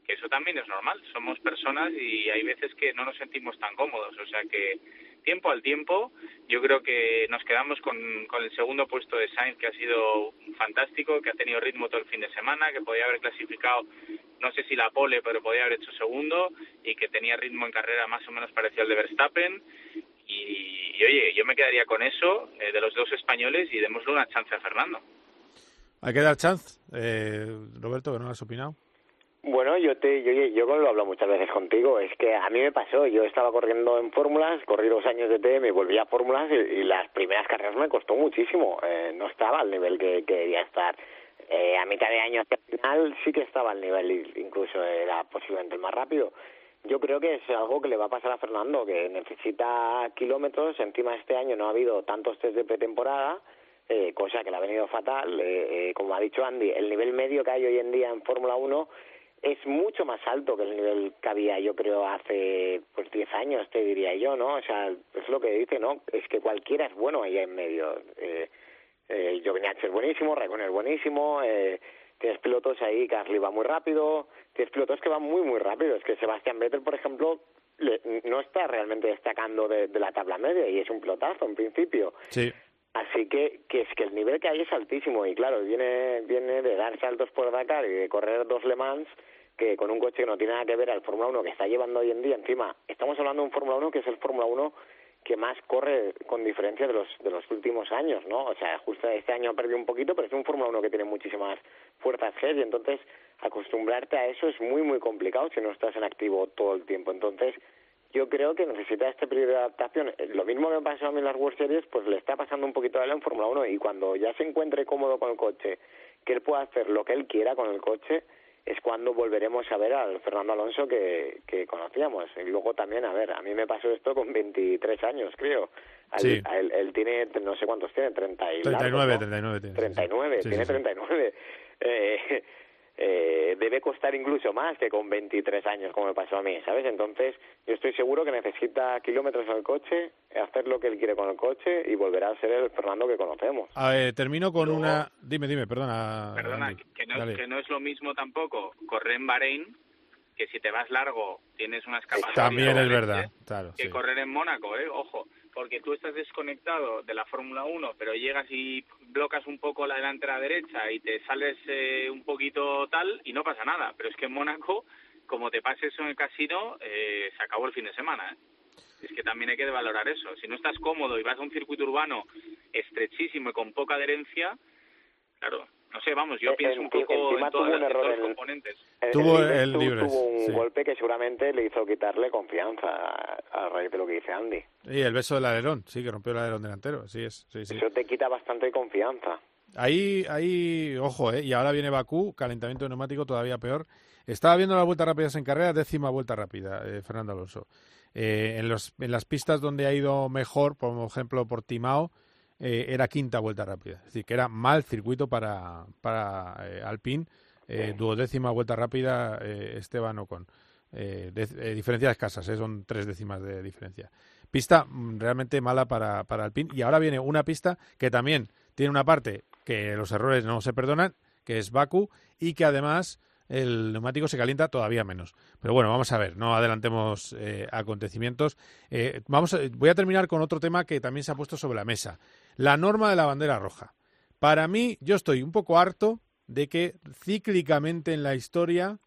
que eso también es normal. Somos personas y hay veces que no nos sentimos tan cómodos. O sea que tiempo al tiempo, yo creo que nos quedamos con, con el segundo puesto de Sainz, que ha sido fantástico, que ha tenido ritmo todo el fin de semana, que podía haber clasificado, no sé si la pole, pero podía haber hecho segundo y que tenía ritmo en carrera más o menos parecido al de Verstappen. Y, oye, yo me quedaría con eso eh, de los dos españoles y démosle una chance a Fernando. Hay que dar chance, eh, Roberto, que no has opinado. Bueno, yo te, yo, yo lo hablo muchas veces contigo, es que a mí me pasó, yo estaba corriendo en fórmulas, corrí dos años de TM, volví a fórmulas y, las primeras carreras me costó muchísimo, eh, no estaba al nivel que, que debía estar. Eh, a mitad de año al final sí que estaba al nivel, incluso era posiblemente el más rápido. Yo creo que es algo que le va a pasar a Fernando, que necesita kilómetros, encima este año no ha habido tantos test de pretemporada, eh, cosa que le ha venido fatal. Eh, eh, como ha dicho Andy, el nivel medio que hay hoy en día en Fórmula 1 es mucho más alto que el nivel que había, yo creo, hace pues 10 años, te diría yo, ¿no? O sea, es lo que dice, ¿no? Es que cualquiera es bueno ahí en medio. Eh, eh, Giovinazzi es buenísimo, Raikkonen es buenísimo, eh, tienes pilotos ahí, Gasly va muy rápido, tienes pilotos que van muy, muy rápido. Es que Sebastián Vettel, por ejemplo, no está realmente destacando de, de la tabla media y es un pilotazo en principio. Sí. Así que, que es que el nivel que hay es altísimo y claro, viene, viene de dar saltos por Dakar y de correr dos Le Mans que con un coche que no tiene nada que ver al Fórmula 1 que está llevando hoy en día. Encima, estamos hablando de un Fórmula 1 que es el Fórmula 1 que más corre con diferencia de los de los últimos años, ¿no? O sea, justo este año ha perdido un poquito, pero es un Fórmula 1 que tiene muchísimas fuerzas G y entonces acostumbrarte a eso es muy muy complicado si no estás en activo todo el tiempo. Entonces, yo creo que necesita este periodo de adaptación. Lo mismo que me pasó a mí en las World Series, pues le está pasando un poquito a él en Fórmula 1 y cuando ya se encuentre cómodo con el coche, que él pueda hacer lo que él quiera con el coche, es cuando volveremos a ver al Fernando Alonso que, que conocíamos. Y luego también, a ver, a mí me pasó esto con 23 años, creo. Sí. él, él, tiene, no sé cuántos tiene, 30 y 39, largos, ¿no? 39 tiene. 39, Sí, tiene sí. 39. Eh, eh, debe costar incluso más que con 23 años, como me pasó a mí, ¿sabes? Entonces, yo estoy seguro que necesita kilómetros en el coche, hacer lo que él quiere con el coche y volverá a ser el Fernando que conocemos. A ver, termino con una... Dime, dime, perdona. Perdona, Andy. que no, Dale. que no es lo mismo tampoco correr en Bahrein, que si te vas largo tienes una escapatoria. También es verdad, claro. Que sí. correr en Mónaco, ¿eh? Ojo, porque tú estás desconectado de la Fórmula 1, pero llegas y blocas un poco la delantera derecha y te sales eh, un poquito tal y no pasa nada. Pero es que en Mónaco, como te pase eso en el casino, eh, se acabó el fin de semana, ¿eh? Es que también hay que valorar eso. Si no estás cómodo y vas a un circuito urbano estrechísimo y con poca adherencia, claro, no sé, vamos, yo Eh, pienso un poco encima en, tuvo un en error todos los en el- componentes. El- Tuvo el el libres, tuvo un sí. golpe que seguramente le hizo quitarle confianza a, a raíz de lo que dice Andy. Y el beso del alerón, sí, que rompió el alerón delantero, sí es, sí, sí. Eso te quita bastante confianza. Ahí, ahí, ojo, ¿eh? Y ahora viene Bakú, calentamiento de neumático todavía peor. Estaba viendo las vueltas rápidas en carrera, décima vuelta rápida, eh, Fernando Alonso. Eh, en, los, en las pistas donde ha ido mejor, por ejemplo, por Timao, eh, era quinta vuelta rápida. Es decir, que era mal circuito para, para eh, Alpine. Eh, duodécima vuelta rápida, eh, Esteban Ocon. De- eh, diferencias escasas, son tres décimas de diferencia. Pista mm, realmente mala para, para Alpine. Y ahora viene una pista que también tiene una parte que los errores no se perdonan, que es Baku, y que además el neumático se calienta todavía menos. Pero bueno, vamos a ver, no adelantemos eh, acontecimientos. Eh, vamos a- voy a terminar con otro tema que también se ha puesto sobre la mesa. La norma de la bandera roja. Para mí, yo estoy un poco harto de que cíclicamente en la historia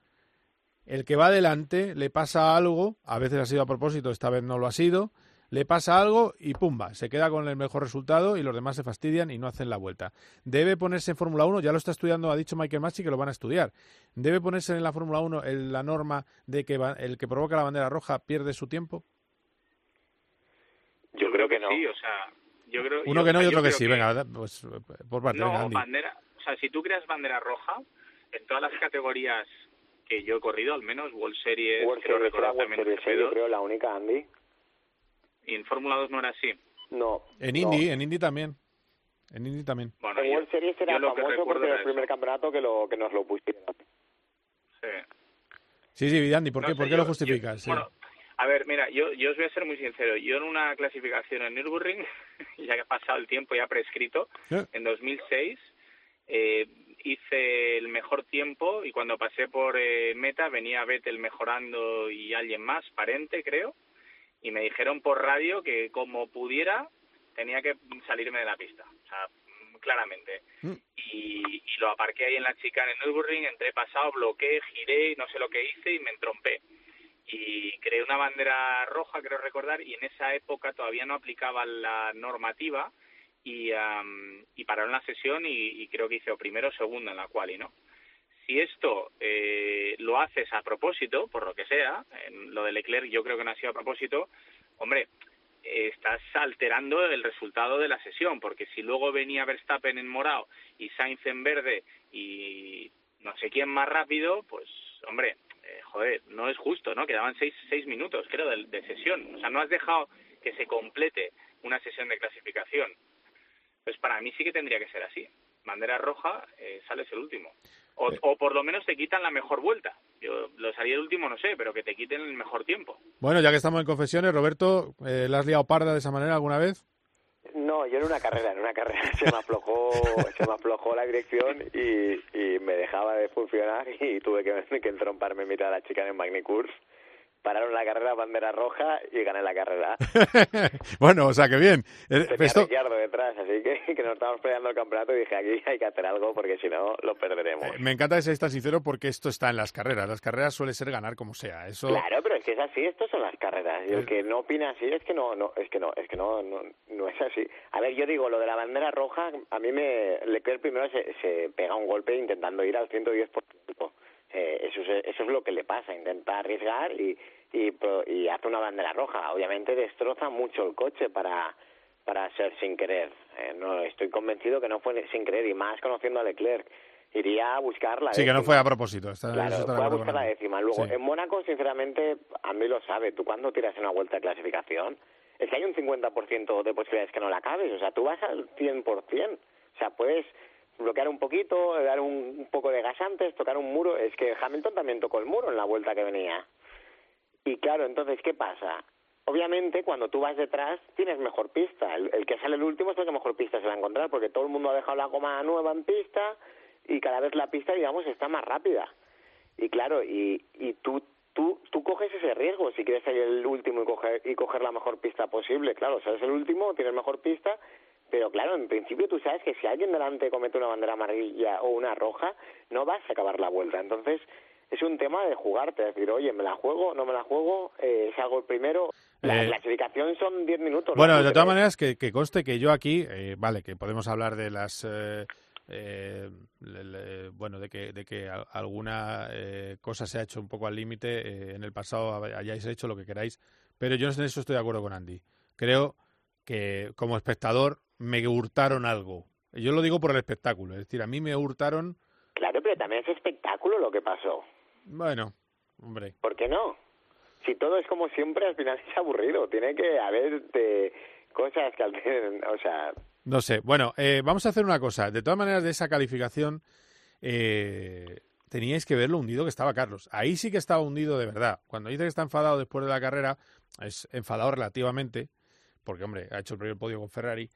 el que va adelante le pasa algo, a veces ha sido a propósito, esta vez no lo ha sido, le pasa algo y pumba, se queda con el mejor resultado y los demás se fastidian y no hacen la vuelta. Debe ponerse en Fórmula 1, ya lo está estudiando, ha dicho Michael Machi que lo van a estudiar. Debe ponerse en la Fórmula 1 el- la norma de que va- el que provoca la bandera roja pierde su tiempo. Yo creo que no. Sí, o sea, yo creo... Uno yo- que no y otro que sí. Venga, pues por parte, No, venga, Andy. bandera, o sea, si tú creas bandera roja, en todas las categorías que yo he corrido, al menos World Series, World creo Series recordar World también Series, yo GP2, creo la única, Andy. y en Fórmula 2 no era así. No. En no. Indy, en Indy también. En Indy también. Bueno, En yo, World Series era famoso porque era el primer campeonato que, lo, que nos lo pusieron. Sí. Sí, sí, Andy, ¿por No qué, sé, ¿por qué yo- lo justificas? yo- Sí. Bueno, a ver, mira, yo, yo os voy a ser muy sincero. Yo en una clasificación en Nürburgring, ya que ha pasado el tiempo, ya prescrito, ¿Eh? en 2006, eh, hice el mejor tiempo y cuando pasé por eh, meta venía Vettel mejorando y alguien más, parente creo, y me dijeron por radio que como pudiera tenía que salirme de la pista, o sea, claramente. Mm. Y, y lo aparqué ahí en la chicana en Nürburgring, entré pasado, bloqueé, giré, no sé lo que hice y me entrompé y creé una bandera roja, creo recordar, y en esa época todavía no aplicaba la normativa y, am, y pararon la sesión y, y creo que hice primero o segundo en la quali, ¿no? Si esto eh, lo haces a propósito, por lo que sea, en lo de Leclerc yo creo que no ha sido a propósito, hombre, eh, estás alterando el resultado de la sesión, porque si luego venía Verstappen en morado y Sainz en verde y no sé quién más rápido, pues hombre, eh, joder, no es justo, ¿no? Quedaban seis, seis minutos, creo, de, de sesión. O sea, no has dejado que se complete una sesión de clasificación. Pues para mí sí que tendría que ser así. Bandera roja, eh, sales el último. O, Eh. o por lo menos te quitan la mejor vuelta. Yo lo salí el último, no sé, pero que te quiten el mejor tiempo. Bueno, ya que estamos en confesiones, Roberto, eh, ¿la has liado parda de esa manera alguna vez? No, yo en una carrera, en una carrera se me aflojó, se me aflojó la dirección y, funcionar y tuve que, que entromparme en mitad de la chica en Magnicurs pararon la carrera bandera roja y gané la carrera. bueno, o sea que bien. Eh, Tenía Esto... detrás, así que, que nos estamos peleando el campeonato y dije aquí hay que hacer algo porque si no lo perderemos. Eh, me encanta que seáis tan sincero porque esto está en las carreras. Las carreras suele ser ganar como sea. Eso... Claro, pero es que es así, esto son las carreras. Y el que no opina así es que no, no es que no, es que no, no, no es así. A ver, yo digo, lo de la bandera roja, a mí me... Leclerc primero se, se pega un golpe intentando ir al 110%. Eh, eso, es, eso es lo que le pasa, intenta arriesgar y, y, y hace una bandera roja. Obviamente destroza mucho el coche para, para ser sin querer. Eh, no Estoy convencido que no fue sin querer y más conociendo a Leclerc. Iría a buscarla. Sí, que no fue a propósito. claro, fue a buscar la décima. Luego, en Mónaco, sinceramente, a mí lo sabe. Tú cuando tiras en una vuelta de clasificación, es que hay un 50% de posibilidades que no la acabes. O sea, tú vas al 100%. O sea, puedes bloquear un poquito, dar un, un, poco de gas antes, tocar un muro. Es que Hamilton también tocó el muro en la vuelta que venía. Y claro, entonces, ¿qué pasa? Obviamente, cuando tú vas detrás, tienes mejor pista. El, que sale el último es el que mejor pista se va a encontrar, porque todo el mundo ha dejado la goma nueva en pista y cada vez la pista, digamos, está más rápida. Y claro, y, y tú, tú, tú coges ese riesgo si quieres ser el último y coger, y coger la mejor pista posible. Claro, sales el último, tienes mejor pista pero claro, en principio tú sabes que si alguien delante comete una bandera amarilla o una roja, no vas a acabar la vuelta. Entonces, es un tema de jugarte, decir, oye, ¿me la juego? ¿No me la juego? Eh, ¿Salgo el primero? La eh, clasificación son 10 minutos. Bueno, de todas maneras, que, que, conste que yo aquí, eh, vale, que podemos hablar de las... Eh, bueno, de que, de que alguna cosa se ha hecho un poco al límite, en el pasado hayáis hecho lo que queráis, pero yo en eso estoy de acuerdo con Andy. Creo que como espectador me hurtaron algo. Yo lo digo por el espectáculo, es decir, a mí me hurtaron... Claro, pero también es espectáculo lo que pasó. Bueno, hombre. ¿Por qué no? Si todo es como siempre, al final es aburrido. Tiene que haber de cosas que alteren, o sea... No sé. Bueno, eh, vamos a hacer una cosa. De todas maneras, de esa calificación, eh, teníais que ver lo hundido que estaba Carlos. Ahí sí que estaba hundido de verdad. Cuando dice que está enfadado después de la carrera, es enfadado relativamente, porque, hombre, ha hecho el primer podio con Ferrari.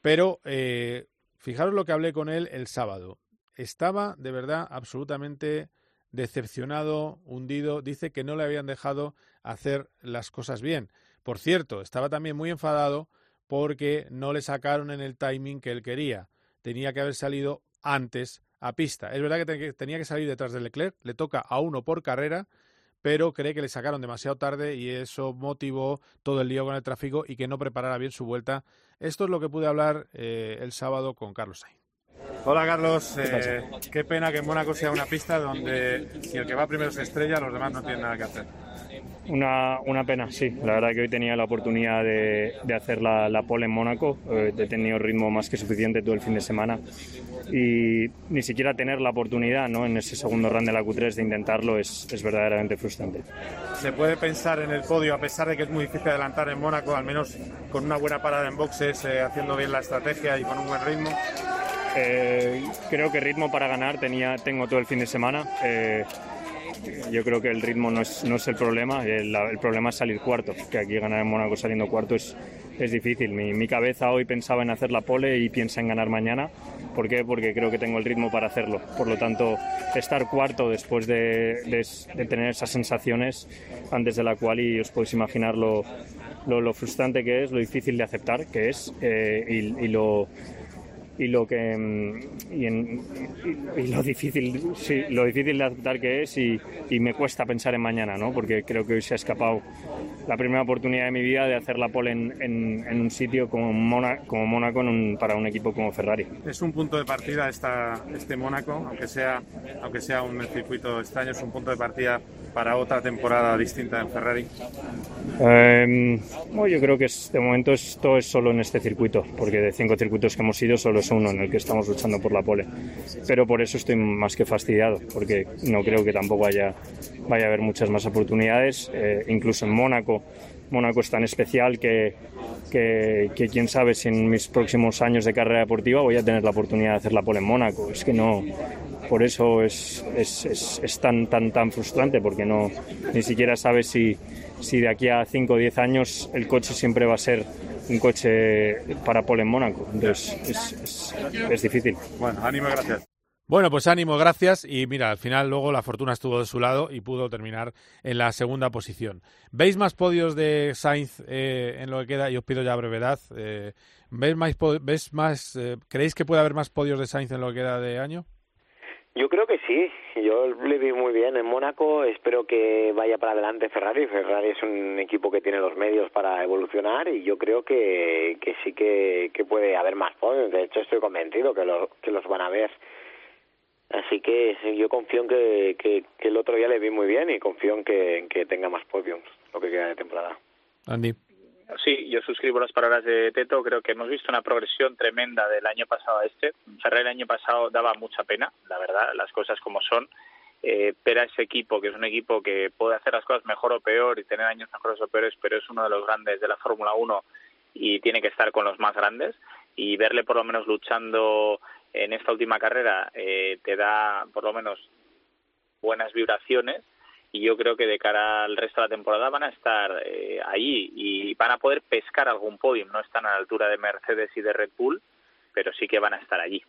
Pero eh, fijaros lo que hablé con él el sábado. Estaba de verdad absolutamente decepcionado, hundido. Dice que no le habían dejado hacer las cosas bien. Por cierto, estaba también muy enfadado porque no le sacaron en el timing que él quería. Tenía que haber salido antes a pista. Es verdad que tenía que salir detrás de Leclerc, le toca a uno por carrera pero cree que le sacaron demasiado tarde y eso motivó todo el lío con el tráfico y que no preparara bien su vuelta. Esto es lo que pude hablar eh, el sábado con Carlos Sainz. Hola Carlos, eh, qué pena que en Mónaco sea una pista donde si el que va primero se estrella, los demás no tienen nada que hacer. Una, una pena, sí. La verdad que hoy tenía la oportunidad de, de hacer la, la pole en Mónaco. Eh, he tenido ritmo más que suficiente todo el fin de semana y ni siquiera tener la oportunidad ¿no? en ese segundo run de la Q3 de intentarlo es, es, verdaderamente frustrante. ¿Se puede pensar en el podio, a pesar de que es muy difícil adelantar en Mónaco, al menos con una buena parada en boxes, eh, haciendo bien la estrategia y con un buen ritmo? Eh, creo que ritmo para ganar tenía, tengo todo el fin de semana. Eh, yo creo que el ritmo no es, no es el problema, el, el, problema es salir cuarto, que aquí ganar en Mónaco saliendo cuarto es, es difícil. Mi, mi, cabeza hoy pensaba en hacer la pole y piensa en ganar mañana. ¿Por qué? Porque creo que tengo el ritmo para hacerlo. Por lo tanto, estar cuarto después de, de, de tener esas sensaciones antes de la cual y os podéis imaginar lo, lo, lo, frustrante que es, lo difícil de aceptar que es eh, y, y lo y lo que mm, y, en, y, y, lo difícil sí, lo difícil de aceptar que es y, y, me cuesta pensar en mañana no porque creo que hoy se ha escapado la primera oportunidad de mi vida de hacer la pole en, en, en un sitio como, Mona, como Mónaco un, para un equipo como Ferrari es un punto de partida esta, este Mónaco aunque sea aunque sea un circuito extraño es un punto de partida para otra temporada distinta en Ferrari? Eh, bueno, yo creo que es, de momento esto es solo en este circuito, porque de cinco circuitos que hemos ido solo es uno en el que estamos luchando por la pole. Pero por eso estoy más que fastidiado, porque no creo que tampoco haya, vaya a haber muchas más oportunidades, eh, incluso en Mónaco. Mónaco es tan especial que, que, que, quién sabe si en mis próximos años de carrera deportiva voy a tener la oportunidad de hacer la pole en Mónaco. Es que no, por eso es, es, es, es, tan, tan, tan frustrante, porque no, ni siquiera sabes si, si de aquí a 5 o 10 años el coche siempre va a ser un coche para pole en Mónaco. Entonces es, es, es difícil. Bueno, ánimo, gracias. Bueno, pues ánimo, gracias. Y mira, al final luego la fortuna estuvo de su lado y pudo terminar en la segunda posición. ¿Veis más podios de Sainz eh, en lo que queda? Y os pido ya brevedad. Eh, ¿Veis más, ves más eh, ¿Creéis que puede haber más podios de Sainz en lo que queda de año? Yo creo que sí, yo le vi muy bien en Mónaco, espero que vaya para adelante Ferrari, Ferrari es un equipo que tiene los medios para evolucionar y yo creo que, que sí que, puede haber más podios, de hecho estoy convencido que, lo, que los van a ver. Así que yo confío en que, que, el otro día le vi muy bien y confío en que, en que tenga más podiums lo que queda de temporada. Andy. Sí, yo suscribo las palabras de Teto. Creo que hemos visto una progresión tremenda del año pasado a este. Ferrer el año pasado daba mucha pena, la verdad, las cosas como son. Eh, pero ese equipo, que es un equipo que puede hacer las cosas mejor o peor y tener años mejores o peores, pero es uno de los grandes de la Fórmula 1 y tiene que estar con los más grandes. Y verle por lo menos luchando en esta última carrera eh, te da por lo menos buenas vibraciones y yo creo que de cara al resto de la temporada van a estar eh, ahí y van a poder pescar algún podium. No están a la altura de Mercedes y de Red Bull, pero sí que van a estar allí.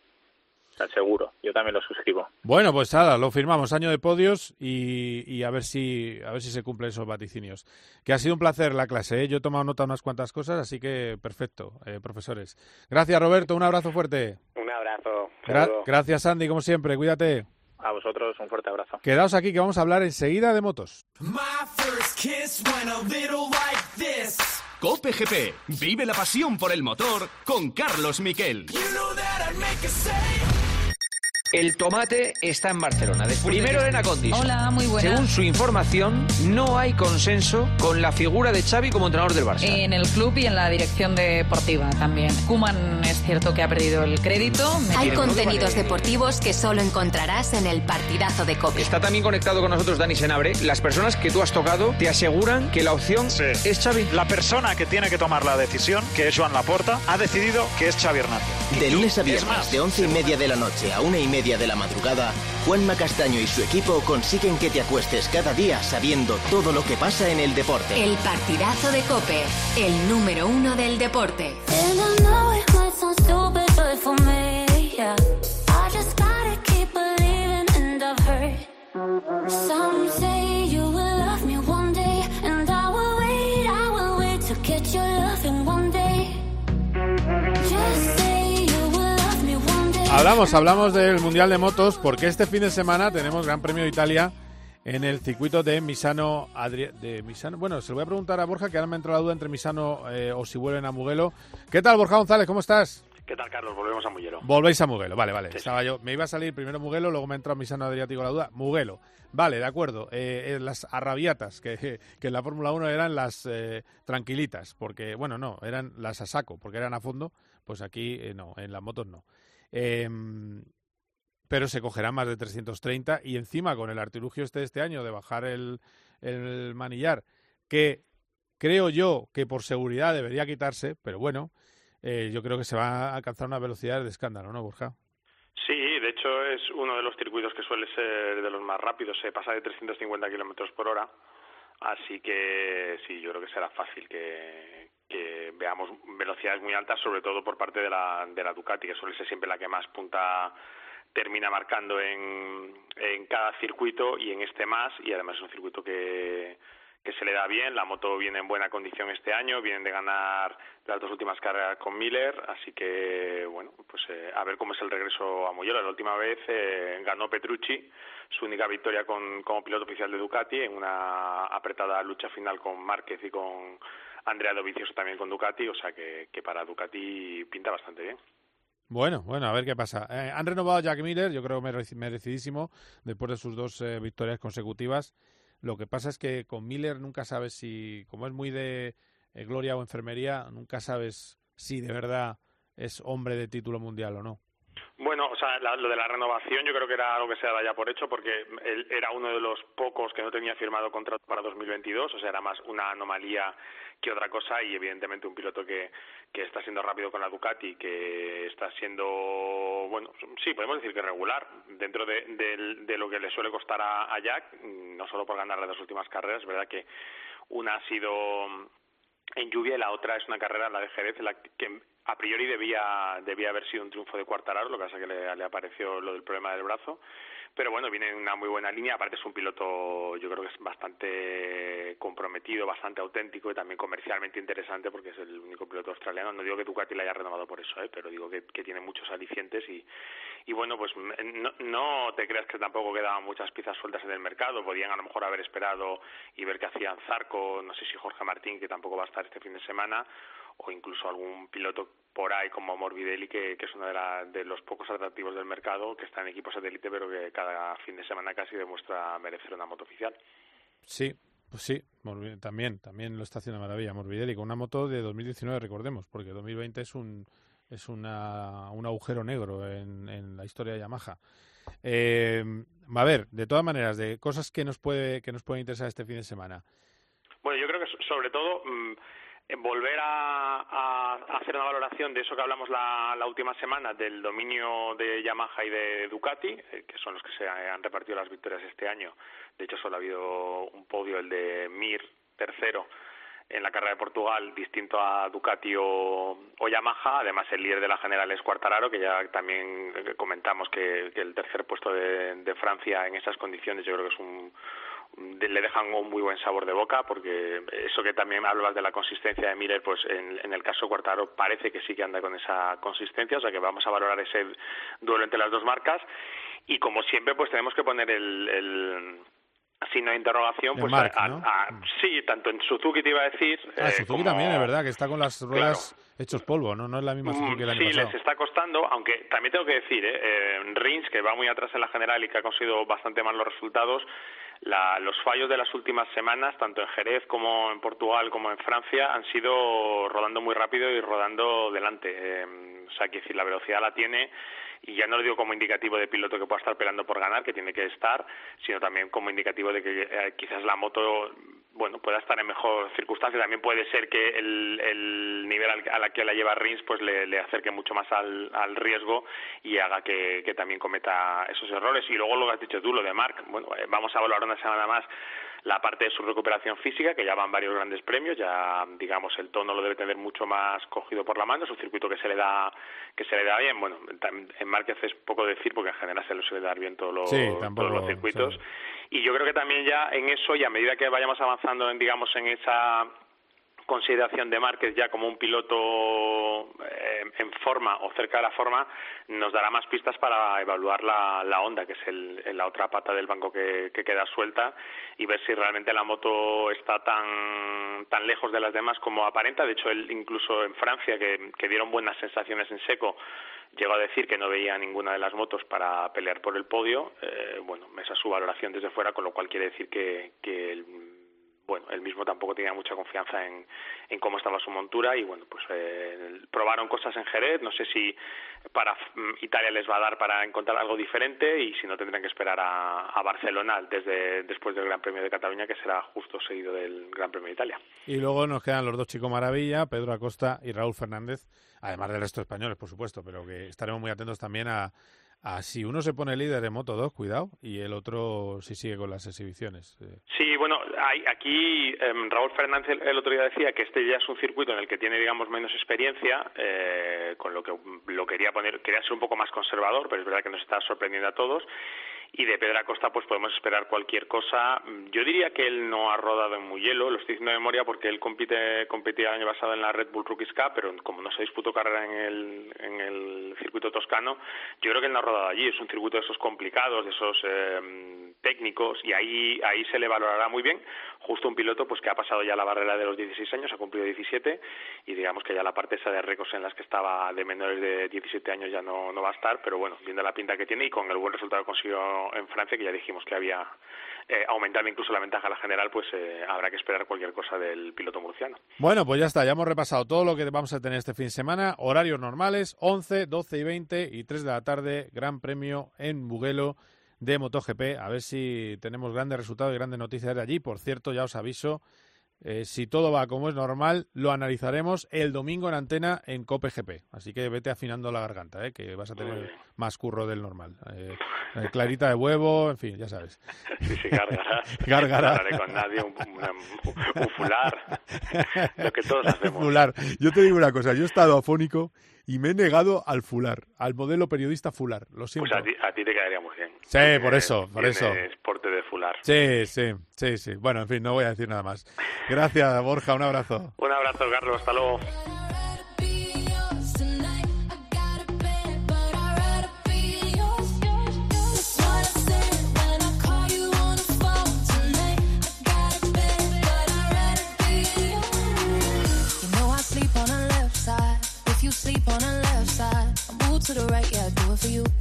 Está seguro. Yo también lo suscribo. Bueno, pues nada, lo firmamos año de podios y, a ver si a ver si se cumplen esos vaticinios. Que ha sido un placer la clase. ¿eh? Yo he tomado nota de unas cuantas cosas, así que perfecto, eh, profesores. Gracias, Roberto. Un abrazo fuerte. Un abrazo. gracias, Andy, como siempre. Cuídate. A vosotros un fuerte abrazo. Quedaos aquí que vamos a hablar enseguida de motos. Cope GP. Vive la pasión por el motor con Carlos Miquel. El tomate está en Barcelona. Primero Elena Condis. Hola, muy buena. Según su información, no hay consenso con la figura de Xavi como entrenador del Barça. En el club y en la dirección deportiva también. Kuman es cierto que ha perdido el crédito. Hay contenidos deportivos que solo encontrarás en el partidazo de COPE. Está también conectado con nosotros Dani Senabre. Las personas que tú has tocado te aseguran que la opción es Xavi. La persona que tiene que tomar la decisión, que es Joan Laporta, ha decidido que es Xavi Hernández. De lunes a viernes, de once y media de la noche a una y media de la madrugada, Juanma Castaño y su equipo consiguen que te acuestes cada día sabiendo todo lo que pasa en el deporte. El partidazo de Cope, el número uno del deporte. Hablamos, hablamos del Mundial de Motos porque este fin de semana tenemos Gran Premio de Italia en el circuito de Misano. de Misano. Bueno, se lo voy a preguntar a Borja, que ahora me ha entrado la duda entre Misano eh, o si vuelven a Mugello. ¿Qué tal, Borja González? ¿Cómo estás? ¿Qué tal, Carlos? Volvemos a Mugello. Volvéis a Mugello, vale, vale. Estaba yo, me iba a salir primero Mugello, luego me ha entrado Misano Adriático la duda. Mugello. Vale, de acuerdo. Eh, eh, las arrabiatas, que, que, en la Fórmula 1 eran las tranquilitas, porque, bueno, no, eran las a saco, porque eran a fondo, pues aquí no, en las motos no. Em, pero se cogerá más de 330 y encima con el artilugio este de este año de bajar el, el manillar, que creo yo que por seguridad debería quitarse, pero bueno, eh, yo creo que se va a alcanzar una velocidad de escándalo, ¿no, Borja? Sí, de hecho es uno de los circuitos que suele ser de los más rápidos, se pasa de 350 kilómetros por hora, así que sí, yo creo que será fácil que, que veamos velocidades muy altas, sobre todo por parte de la, de la Ducati, que suele ser siempre la que más punta termina marcando en, en cada circuito y en este más, y además es un circuito que, se le da bien, la moto viene en buena condición este año, vienen de ganar las dos últimas carreras con Miller, así que bueno, pues eh, a ver cómo es el regreso a Mugello. La última vez eh, ganó Petrucci, su única victoria con, como piloto oficial de Ducati en una apretada lucha final con Márquez y con Andrea Dovizioso también con Ducati, o sea que, que para Ducati pinta bastante bien. Bueno, bueno, a ver qué pasa. Eh, han renovado a Jack Miller, yo creo merecidísimo, después de sus dos eh, victorias consecutivas. Lo que pasa es que con Miller nunca sabes si, como es muy de eh, gloria o enfermería, nunca sabes si de verdad es hombre de título mundial o no. Bueno, sea, lo de la renovación yo creo que era algo que se daba ya por hecho porque él era uno de los pocos que no tenía firmado contrato para 2022, o sea, era más una anomalía que otra cosa y evidentemente un piloto que, que está siendo rápido con la Ducati, que está siendo, bueno, sí, podemos decir que regular. Dentro de, de, lo que le suele costar a, Jack, no solo por ganar las dos últimas carreras, es verdad que una ha sido en lluvia y la otra es una carrera, la de Jerez, la que a priori debía, debía haber sido un triunfo de Cuartararo, lo que pasa que le, le apareció lo del problema del brazo pero bueno, viene en una muy buena línea, aparte es un piloto yo creo que es bastante comprometido, bastante auténtico y también comercialmente interesante porque es el único piloto australiano, no digo que Ducati le haya renovado por eso, ¿eh? pero digo que, tiene muchos alicientes y, y bueno, pues no, no te creas que tampoco quedaban muchas piezas sueltas en el mercado, podían a lo mejor haber esperado y ver qué hacían Zarco, no sé si Jorge Martín, que tampoco va a estar este fin de semana, o incluso algún piloto por ahí como Morbidelli, que, que es uno de, la, de los pocos atractivos del mercado, que está en equipos satélite, pero que cada fin de semana casi demuestra merecer una moto oficial. Sí, pues sí, también, también lo está haciendo maravilla Morbidelli, con una moto de 2019, recordemos, porque 2020 es un es una, un agujero negro en, en la historia de Yamaha. Eh, a ver, de todas maneras, de cosas que nos puede que nos pueden interesar este fin de semana. Bueno, yo creo que sobre todo volver a, hacer una valoración de eso que hablamos la, última semana, del dominio de Yamaha y de Ducati, eh, que son los que se han repartido las victorias este año. De hecho, solo ha habido un podio, el de Mir, tercero, en la carrera de Portugal, distinto a Ducati o, Yamaha. Además, el líder de la general es Cuartararo, que ya también comentamos que, el tercer puesto de Francia en esas condiciones yo creo que es un le dejan un muy buen sabor de boca porque eso que también hablabas de la consistencia de Miller pues en, el caso Cuartaro parece que sí que anda con esa consistencia o sea que vamos a valorar ese duelo entre las dos marcas. Y como siempre pues tenemos que poner el, el signo de interrogación pues sí tanto en Suzuki te iba a decir ah, eh, Suzuki también es verdad que está con las ruedas hechos polvo no no es la misma Suzuki que el año sí les está costando aunque también tengo que decir eh, eh, Rins que va muy atrás en la general y que ha conseguido bastante mal los resultados los fallos de las últimas semanas, tanto en Jerez como en Portugal como en Francia, han sido rodando muy rápido y rodando delante. Eh, o sea, que decir, la velocidad la tiene y ya no lo digo como indicativo de piloto que pueda estar peleando por ganar, que tiene que estar, sino también como indicativo de que eh, quizás la moto bueno pueda estar en mejor circunstancia. También puede ser que el, el nivel a la que la lleva Rins pues le, acerque mucho más al, al riesgo y haga que, que, también cometa esos errores. Y luego lo que has dicho tú lo de Mark bueno eh, vamos a valorar una semana más la parte de su recuperación física, que ya van varios grandes premios, ya digamos el tono lo debe tener mucho más cogido por la mano, es un circuito que se le da que se le da bien, bueno, en Márquez es poco decir porque en general se le suele dar bien todos los, todos los circuitos. Y yo creo que también ya en eso y a medida que vayamos avanzando en digamos en esa consideración de Márquez ya como un piloto eh, en forma o cerca de la forma nos dará más pistas para evaluar la, la onda, que es el, la otra pata del banco que, queda suelta y ver si realmente la moto está tan, tan lejos de las demás como aparenta. De hecho, él incluso en Francia, que, que dieron buenas sensaciones en seco, llegó a decir que no veía ninguna de las motos para pelear por el podio. Eh, bueno, esa es su valoración desde fuera, con lo cual quiere decir que, que el bueno, él mismo tampoco tenía mucha confianza en, en cómo estaba su montura y bueno, pues eh, probaron cosas en Jerez, no sé si para mm, Italia les va a dar para encontrar algo diferente y si no tendrán que esperar a, a Barcelona desde después del Gran Premio de Cataluña que será justo seguido del Gran Premio de Italia. Y luego nos quedan los dos chicos maravilla, Pedro Acosta y Raúl Fernández, además del resto de españoles, por supuesto, pero que estaremos muy atentos también a Ah, si uno se pone líder en Moto 2, cuidado, y el otro si sigue con las exhibiciones. Eh. Sí, bueno, hay, aquí em, Raúl Fernández el, otro día decía que este ya es un circuito en el que tiene, digamos, menos experiencia, eh, con lo que lo quería poner, quería ser un poco más conservador, pero es verdad que nos está sorprendiendo a todos y de Pedra Costa pues podemos esperar cualquier cosa. Yo diría que él no ha rodado en muy hielo, lo estoy diciendo de memoria porque él compite, competía el año pasado en la Red Bull Rookies Cup, pero como no se disputó carrera en el, en el circuito toscano, yo creo que él no ha rodado allí, es un circuito de esos complicados, de esos eh, técnicos y ahí, ahí se le valorará muy bien, justo un piloto pues que ha pasado ya la barrera de los 16 años, ha cumplido 17 y digamos que ya la parte esa de récords en las que estaba de menores de 17 años ya no, no va a estar, pero bueno, viendo la pinta que tiene y con el buen resultado que consiguió en Francia, que ya dijimos que había eh, aumentado incluso la ventaja a la general, pues eh, habrá que esperar cualquier cosa del piloto murciano. Bueno, pues ya está, ya hemos repasado todo lo que vamos a tener este fin de semana. Horarios normales, 11, 12 y 20 y 3 de la tarde, Gran Premio en Buguelo de MotoGP. A ver si tenemos grandes resultados y grandes noticias de allí. Por cierto, ya os aviso eh, si todo va como es normal, lo analizaremos el domingo en antena en COPE GP. Así que vete afinando la garganta, ¿eh? que vas a tener más curro del normal. Eh, eh, clarita de huevo, en fin, ya sabes. Sí, sí, gárgara. Gárgara. No hablaré con nadie, un, un, un fular. Lo que todos hacemos. Fular. Yo te digo una cosa, yo he estado afónico y me he negado al fular, al modelo periodista fular. Lo siento. Pues a ti, a ti te quedaría muy bien. Sí, por eso, por eso. Porte de fular. Sí, sí, sí, sí. Bueno, en fin, no voy a decir nada más. Gracias, Borja, un abrazo. Un abrazo, Carlos, hasta luego.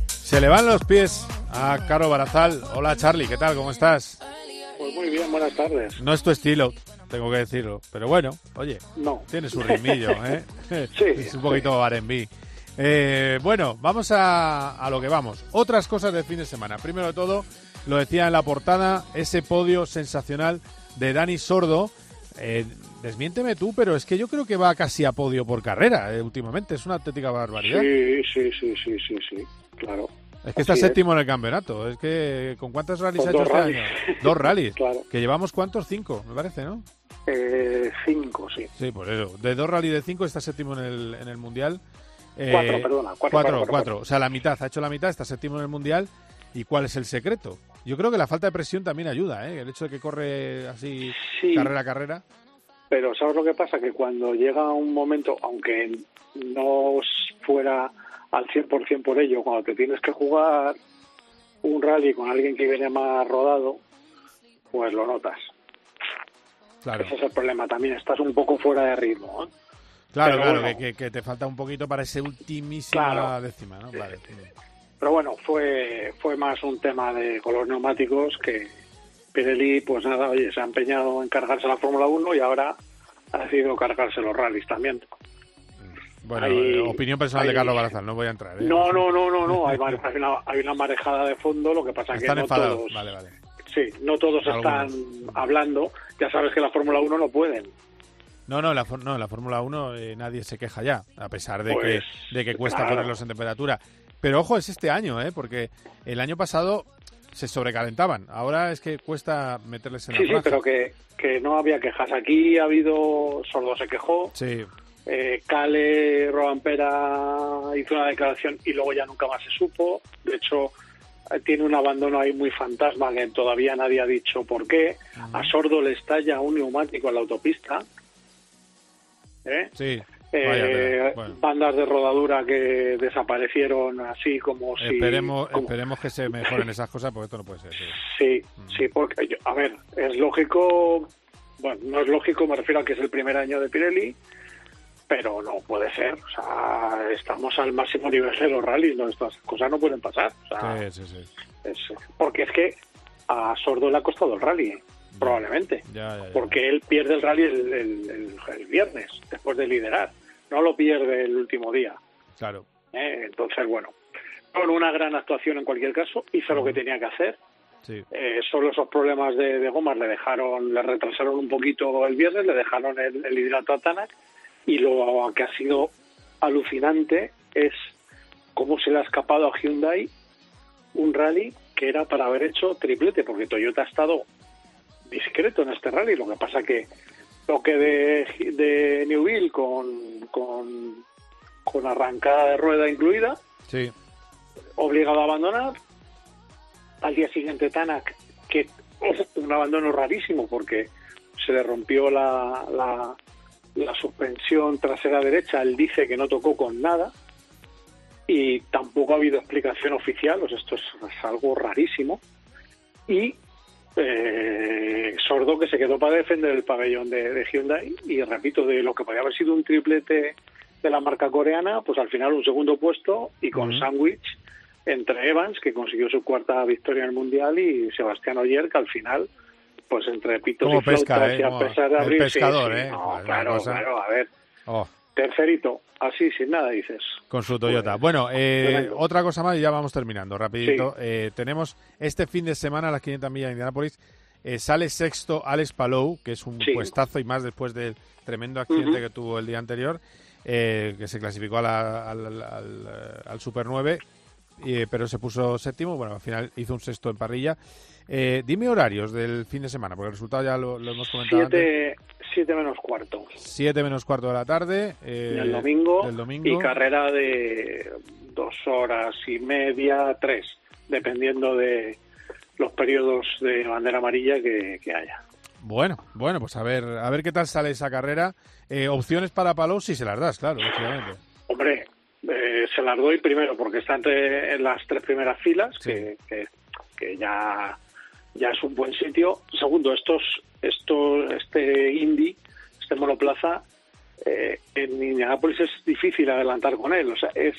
Se le van los pies a Caro Barazal. Hola Charlie, ¿qué tal? ¿Cómo estás? Pues muy bien, buenas tardes. No es tu estilo, tengo que decirlo. Pero bueno, oye, no. tiene su ritmillo, ¿eh? sí. Es un poquito R&B. Eh, bueno, vamos a, a, lo que vamos. Otras cosas del fin de semana. Primero de todo, lo decía en la portada, ese podio sensacional de Dani Sordo. Eh, desmiénteme tú, pero es que yo creo que va casi a podio por carrera eh, últimamente. Es una auténtica barbaridad. Sí, sí, sí, sí, sí, sí, claro. Es que está séptimo en el campeonato. Es que, ¿con cuántos rallies Con ha hecho este rallies. año? Dos rallies. Claro. Que llevamos cuántos? Cinco, me parece, ¿no? Eh, cinco, sí. Sí, por eso. De dos rallies de cinco está séptimo en el, en el Mundial. Eh, Cuatro, perdona, cuatro, Cuatro, cuatro, cuatro. O sea, la mitad. Ha hecho la mitad, está séptimo en el Mundial. ¿Y cuál es el secreto? Yo creo que la falta de presión también ayuda, ¿eh? El hecho de que corre así Sí. carrera a carrera. Pero ¿sabes lo que pasa? Que cuando llega un momento, aunque no fuera al 100% por ello, cuando te tienes que jugar un rally con alguien que viene más rodado, pues lo notas. Claro. Ese es el problema también, estás un poco fuera de ritmo. ¿eh? Claro, Pero claro, bueno. que, te falta un poquito para ese ultimísima Claro. décima, ¿no? Vale. Pero bueno, fue, fue más un tema de con los neumáticos que Pirelli, pues nada, oye, se ha empeñado en cargarse la Fórmula 1 y ahora ha decidido cargarse los rallies también. Bueno, Hay- eh, opinión personal de Carlos Barazal, no voy a entrar. ¿eh? No, no, no, no, no, hay, hay una, hay una marejada de fondo, lo que pasa que Están no enfadados. todos, Vale, vale. sí, no todos Algunos. están hablando, ya sabes que la Fórmula 1 no pueden. No, no, la, no, la Fórmula 1 eh, nadie se queja ya, a pesar de Pues, que, de que cuesta claro. ponerlos en temperatura. Pero ojo, es este año, ¿eh? Porque el año pasado se sobrecalentaban. Ahora es que cuesta meterles en Sí, la sí, franja. pero que, que no había quejas. Aquí ha habido, Sordo se quejó, Sí, eh, Cale Robampera hizo una declaración y luego ya nunca más se supo. De hecho, eh, tiene un abandono ahí muy fantasma que todavía nadie ha dicho por qué. A Sordo le estalla un neumático en la autopista. ¿eh? sí. Eh. Bueno, Bandas de rodadura que desaparecieron así como si... esperemos, como- esperemos que se mejoren esas cosas, porque esto no puede ser. sí. Sí, sí, porque, yo- a ver, es lógico, bueno, no es lógico, me refiero a que es el primer año de Pirelli, pero no puede ser, o sea, estamos al máximo nivel de los rallies, ¿no? estas cosas no pueden pasar, o sea, Sí, sí, es- porque es que a Sordo le ha costado el rally, ¿eh? probablemente, Ya, ya, ya. porque él pierde el rally el, el- el- el viernes, después de liderar, no lo pierde el último día. Claro. ¿eh? Entonces, bueno, con una gran actuación en cualquier caso, hizo lo que tenía que hacer, Sí. eh, solo esos problemas de, de gomas le dejaron, le retrasaron un poquito el viernes, le dejaron el, el hidrato a Tanak y lo que ha sido alucinante es cómo se le ha escapado a Hyundai un rally que era para haber hecho triplete, porque Toyota ha estado discreto en este rally, lo que pasa que toque de, de Newville con, con, con arrancada de rueda incluida, Sí. obligado a abandonar. Al día siguiente Tanak, que un abandono rarísimo porque se le rompió la, la, la suspensión trasera derecha, él dice que no tocó con nada y tampoco ha habido explicación oficial, o sea, esto es, es algo rarísimo. Y eh, Sordo que se quedó para defender el pabellón de, de Hyundai y repito, de lo que podía haber sido un triplete de la marca coreana, pues al final un segundo puesto y con sándwich entre Evans, que consiguió su cuarta victoria en el Mundial, y Sebastián Oyer, que al final, pues entre pitos y flautas pesca, ¿eh? y a pesar de abrir... pescador, sí, ¿eh? no, una claro, cosa. claro, a ver. Oh. Tercerito, así, sin nada, dices. Con su Toyota. bueno, eh, otra cosa más y ya vamos terminando, rapidito. Eh, tenemos este fin de semana a las 500 millas de Indianápolis. eh, sale sexto Alex Palou, que es un Sí. puestazo y más después del tremendo accidente que tuvo el día anterior, eh, que se clasificó a la- al, al- al, al Super 9. eh, pero se puso séptimo. Bueno, al final hizo un sexto en parrilla. Eh, dime horarios del fin de semana, porque el resultado ya lo, hemos comentado siete, Siete menos cuarto. Siete menos cuarto de la tarde. Eh, el, domingo, el domingo. Y carrera de dos horas y media, tres, dependiendo de los periodos de bandera amarilla que, haya. Bueno, bueno, pues a ver, a ver qué tal sale esa carrera. Eh, opciones para Palos si se las das, claro, Hombre, eh, se las doy primero porque está entre en las tres primeras filas, que, que, ya ya es un buen sitio. Segundo, estos, estos, este Indy, este monoplaza, eh, en Indianapolis es difícil adelantar con él. O sea, es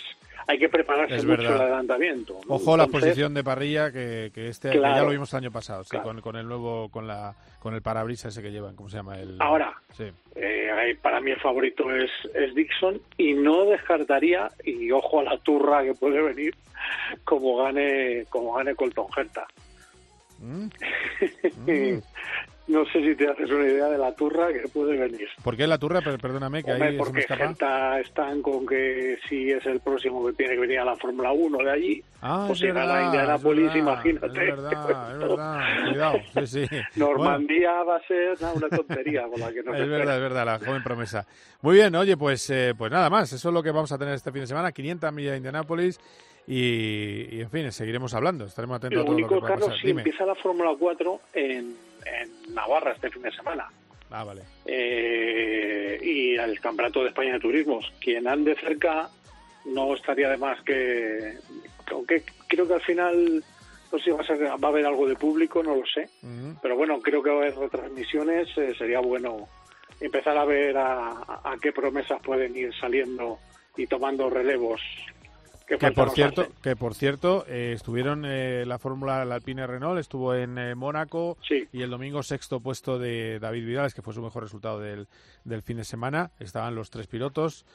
hay que prepararse mucho el adelantamiento. Ojo la posición de parrilla que, que este ya lo vimos el año pasado, con, con, el nuevo con la con el parabrisas ese que llevan, ¿cómo se llama? El, Ahora, eh, para mí el favorito es, es Dixon y no descartaría y ojo a la turra que puede venir como gane como gane Colton Herta. Mm. No sé si te haces una idea de la turra que puede venir. ¿Por qué la turra? Perdóname, que ahí porque gente están con que si es el próximo que tiene que venir a la Fórmula 1 de allí, ah, o si a la Indianapolis, imagínate. Es verdad, es verdad, cuidado, sí, sí. Normandía va a ser una tontería con la que no Es verdad, es verdad, la joven promesa. Muy bien, oye, pues, eh, pues nada más, eso es lo que vamos a tener este fin de semana, 500 millas de Indianapolis y, en fin, seguiremos hablando, estaremos atentos a todo lo que a pasar. Si empieza la Fórmula 4 en, en Navarra este fin de semana. Ah, vale. Eh, y al Campeonato de España de Turismos. Quien ande cerca no estaría de más que... Aunque creo que al final no sé si va a, ser, va a haber algo de público, no lo sé. Pero bueno, creo que va a haber retransmisiones. Eh, sería bueno empezar a ver a, a, qué promesas pueden ir saliendo y tomando relevos que, por cierto, que por cierto, eh, estuvieron eh, la Fórmula Alpine Renault, estuvo en eh, Mónaco y el domingo sexto puesto de David Vidales, que fue su mejor resultado del, del fin de semana. Estaban los tres pilotos,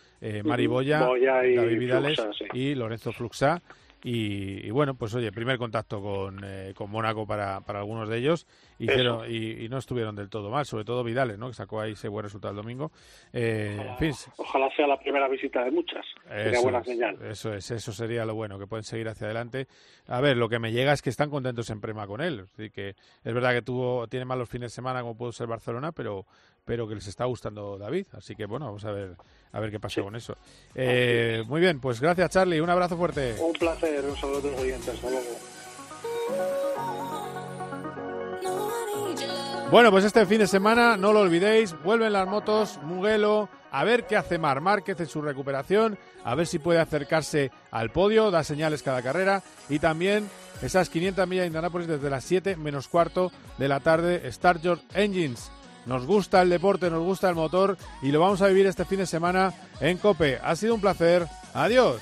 Mari Boya, David Vidales y Lorenzo Fluxa. Y, bueno, pues oye, primer contacto con, eh, con Mónaco para, para algunos de ellos Hicieron, y, no estuvieron del todo mal, sobre todo Vidales, ¿no? que sacó ahí ese buen resultado el domingo. Eh, ojalá, sea la primera visita de muchas, sería buena señal. Eso es, eso sería lo bueno, que pueden seguir hacia adelante. A ver, lo que me llega es que están contentos en Prema con él. Así que es verdad que tuvo, tiene malos fines de semana como pudo ser Barcelona, pero, pero que les está gustando David. Así que bueno, vamos a ver a ver qué pasa con eso. Eh, muy bien, pues gracias Charlie, un abrazo fuerte. Un placer, un saludo a los oyentes, hasta luego. Bueno, pues este fin de semana, no lo olvidéis, vuelven las motos, Muguelo, a ver qué hace Mar Márquez en su recuperación, a ver si puede acercarse al podio, da señales cada carrera y también esas 500 millas de Indianápolis desde las 7 menos cuarto de la tarde, Your Engines. Nos gusta el deporte, nos gusta el motor y lo vamos a vivir este fin de semana en Cope. Ha sido un placer. Adiós.